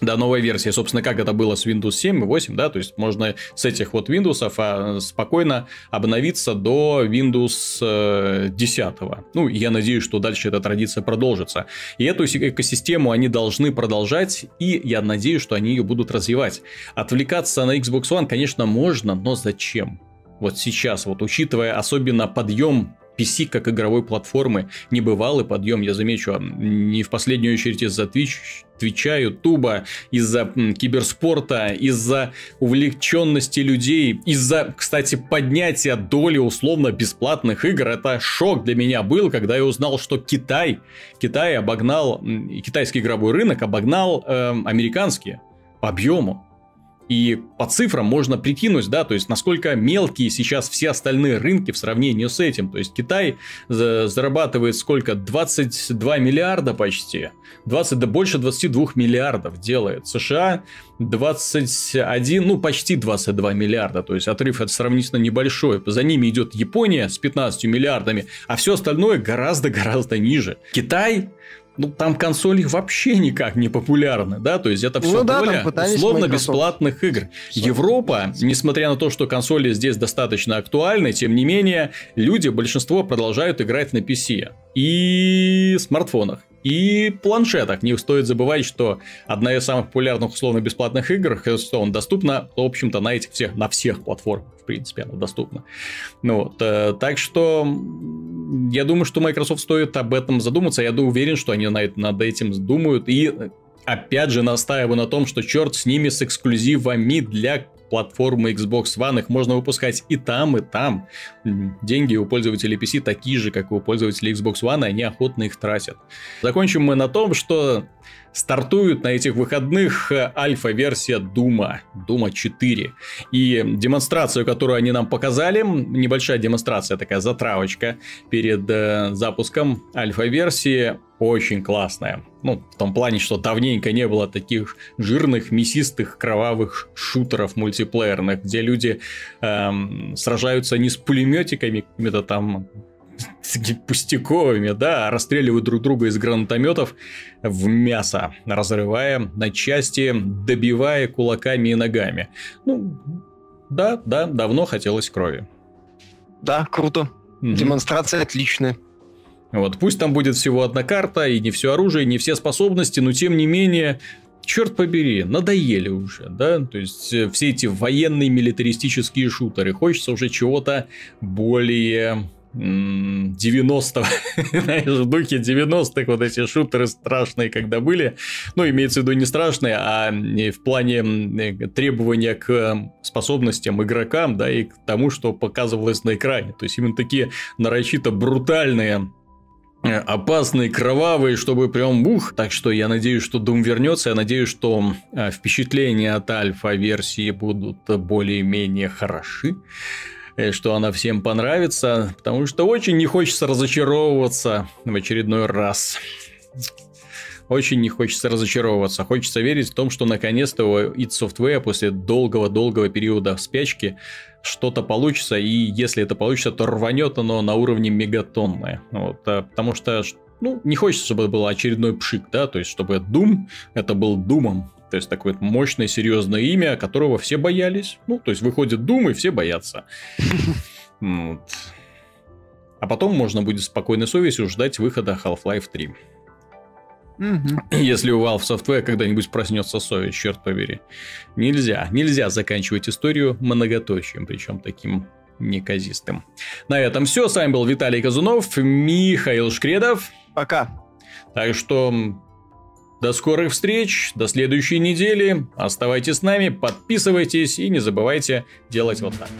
до новой версии. Собственно, как это было с Windows 7 и 8, да, то есть можно с этих вот Windows а, спокойно обновиться до Windows 10. Э, ну, я надеюсь, что дальше эта традиция продолжится. И эту экосистему они должны продолжать, и я надеюсь, что они ее будут развивать. Отвлекаться на Xbox One, конечно, можно, но зачем? Вот сейчас, вот учитывая особенно подъем PC как игровой платформы, небывалый подъем, я замечу, не в последнюю очередь из-за Twitch, Твича, Ютуба, из-за киберспорта, из-за увлеченности людей, из-за, кстати, поднятия доли условно бесплатных игр. Это шок для меня был, когда я узнал, что Китай, Китай обогнал, китайский игровой рынок обогнал э, американский по объему. И по цифрам можно прикинуть, да, то есть насколько мелкие сейчас все остальные рынки в сравнении с этим. То есть Китай зарабатывает сколько? 22 миллиарда почти. 20, да больше 22 миллиардов делает. США 21, ну почти 22 миллиарда. То есть отрыв это сравнительно небольшой. За ними идет Япония с 15 миллиардами, а все остальное гораздо-гораздо ниже. Китай ну, там консоли вообще никак не популярны, да, то есть это все ну, да, доля условно-бесплатных игр. Европа, несмотря на то, что консоли здесь достаточно актуальны, тем не менее, люди, большинство продолжают играть на PC и смартфонах и планшетах. Не стоит забывать, что одна из самых популярных условно-бесплатных игр, Hearthstone, доступна, в общем-то, на этих всех, на всех платформах, в принципе, она доступна. Ну, вот, э, так что я думаю, что Microsoft стоит об этом задуматься. Я уверен, что они над, над этим думают. И опять же настаиваю на том, что черт с ними с эксклюзивами для платформы Xbox One, их можно выпускать и там, и там. Деньги у пользователей PC такие же, как у пользователей Xbox One, и они охотно их тратят. Закончим мы на том, что стартует на этих выходных э, альфа-версия Дума, Дума 4. И демонстрацию, которую они нам показали, небольшая демонстрация, такая затравочка перед э, запуском альфа-версии, очень классная. Ну, в том плане, что давненько не было таких жирных, мясистых, кровавых шутеров мультиплеерных, где люди эм, сражаются не с пулеметиками, какими-то там пустяковыми, да, расстреливают друг друга из гранатометов в мясо, разрывая на части, добивая кулаками и ногами. Ну, да, да, давно хотелось крови. Да, круто. Угу. Демонстрация отличная. Вот, пусть там будет всего одна карта, и не все оружие, не все способности, но тем не менее, черт побери, надоели уже, да, то есть э, все эти военные милитаристические шутеры, хочется уже чего-то более 90 знаешь, духе 90-х вот эти шутеры страшные, когда были. Ну, имеется в виду не страшные, а в плане требования к способностям игрокам, да, и к тому, что показывалось на экране. То есть, именно такие нарочито брутальные э, опасные, кровавые, чтобы прям бух. Так что я надеюсь, что Doom вернется. Я надеюсь, что э, впечатления от альфа-версии будут более-менее хороши. Что она всем понравится, потому что очень не хочется разочаровываться в очередной раз. Очень не хочется разочаровываться. Хочется верить в том, что наконец-то у id Software после долгого-долгого периода спячки что-то получится, и если это получится, то рванет оно на уровне мегатонное. Вот, а, потому что ну, не хочется, чтобы это был очередной пшик, да, то есть, чтобы Doom это был Думом, то есть такое мощное, серьезное имя, которого все боялись. Ну, то есть выходит Doom, и все боятся. А потом можно будет спокойной совестью ждать выхода Half-Life 3. Если у Valve Software когда-нибудь проснется совесть, черт побери. Нельзя, нельзя заканчивать историю многоточием, причем таким неказистым. На этом все. С вами был Виталий Казунов, Михаил Шкредов. Пока. Так что до скорых встреч, до следующей недели. Оставайтесь с нами, подписывайтесь и не забывайте делать вот так.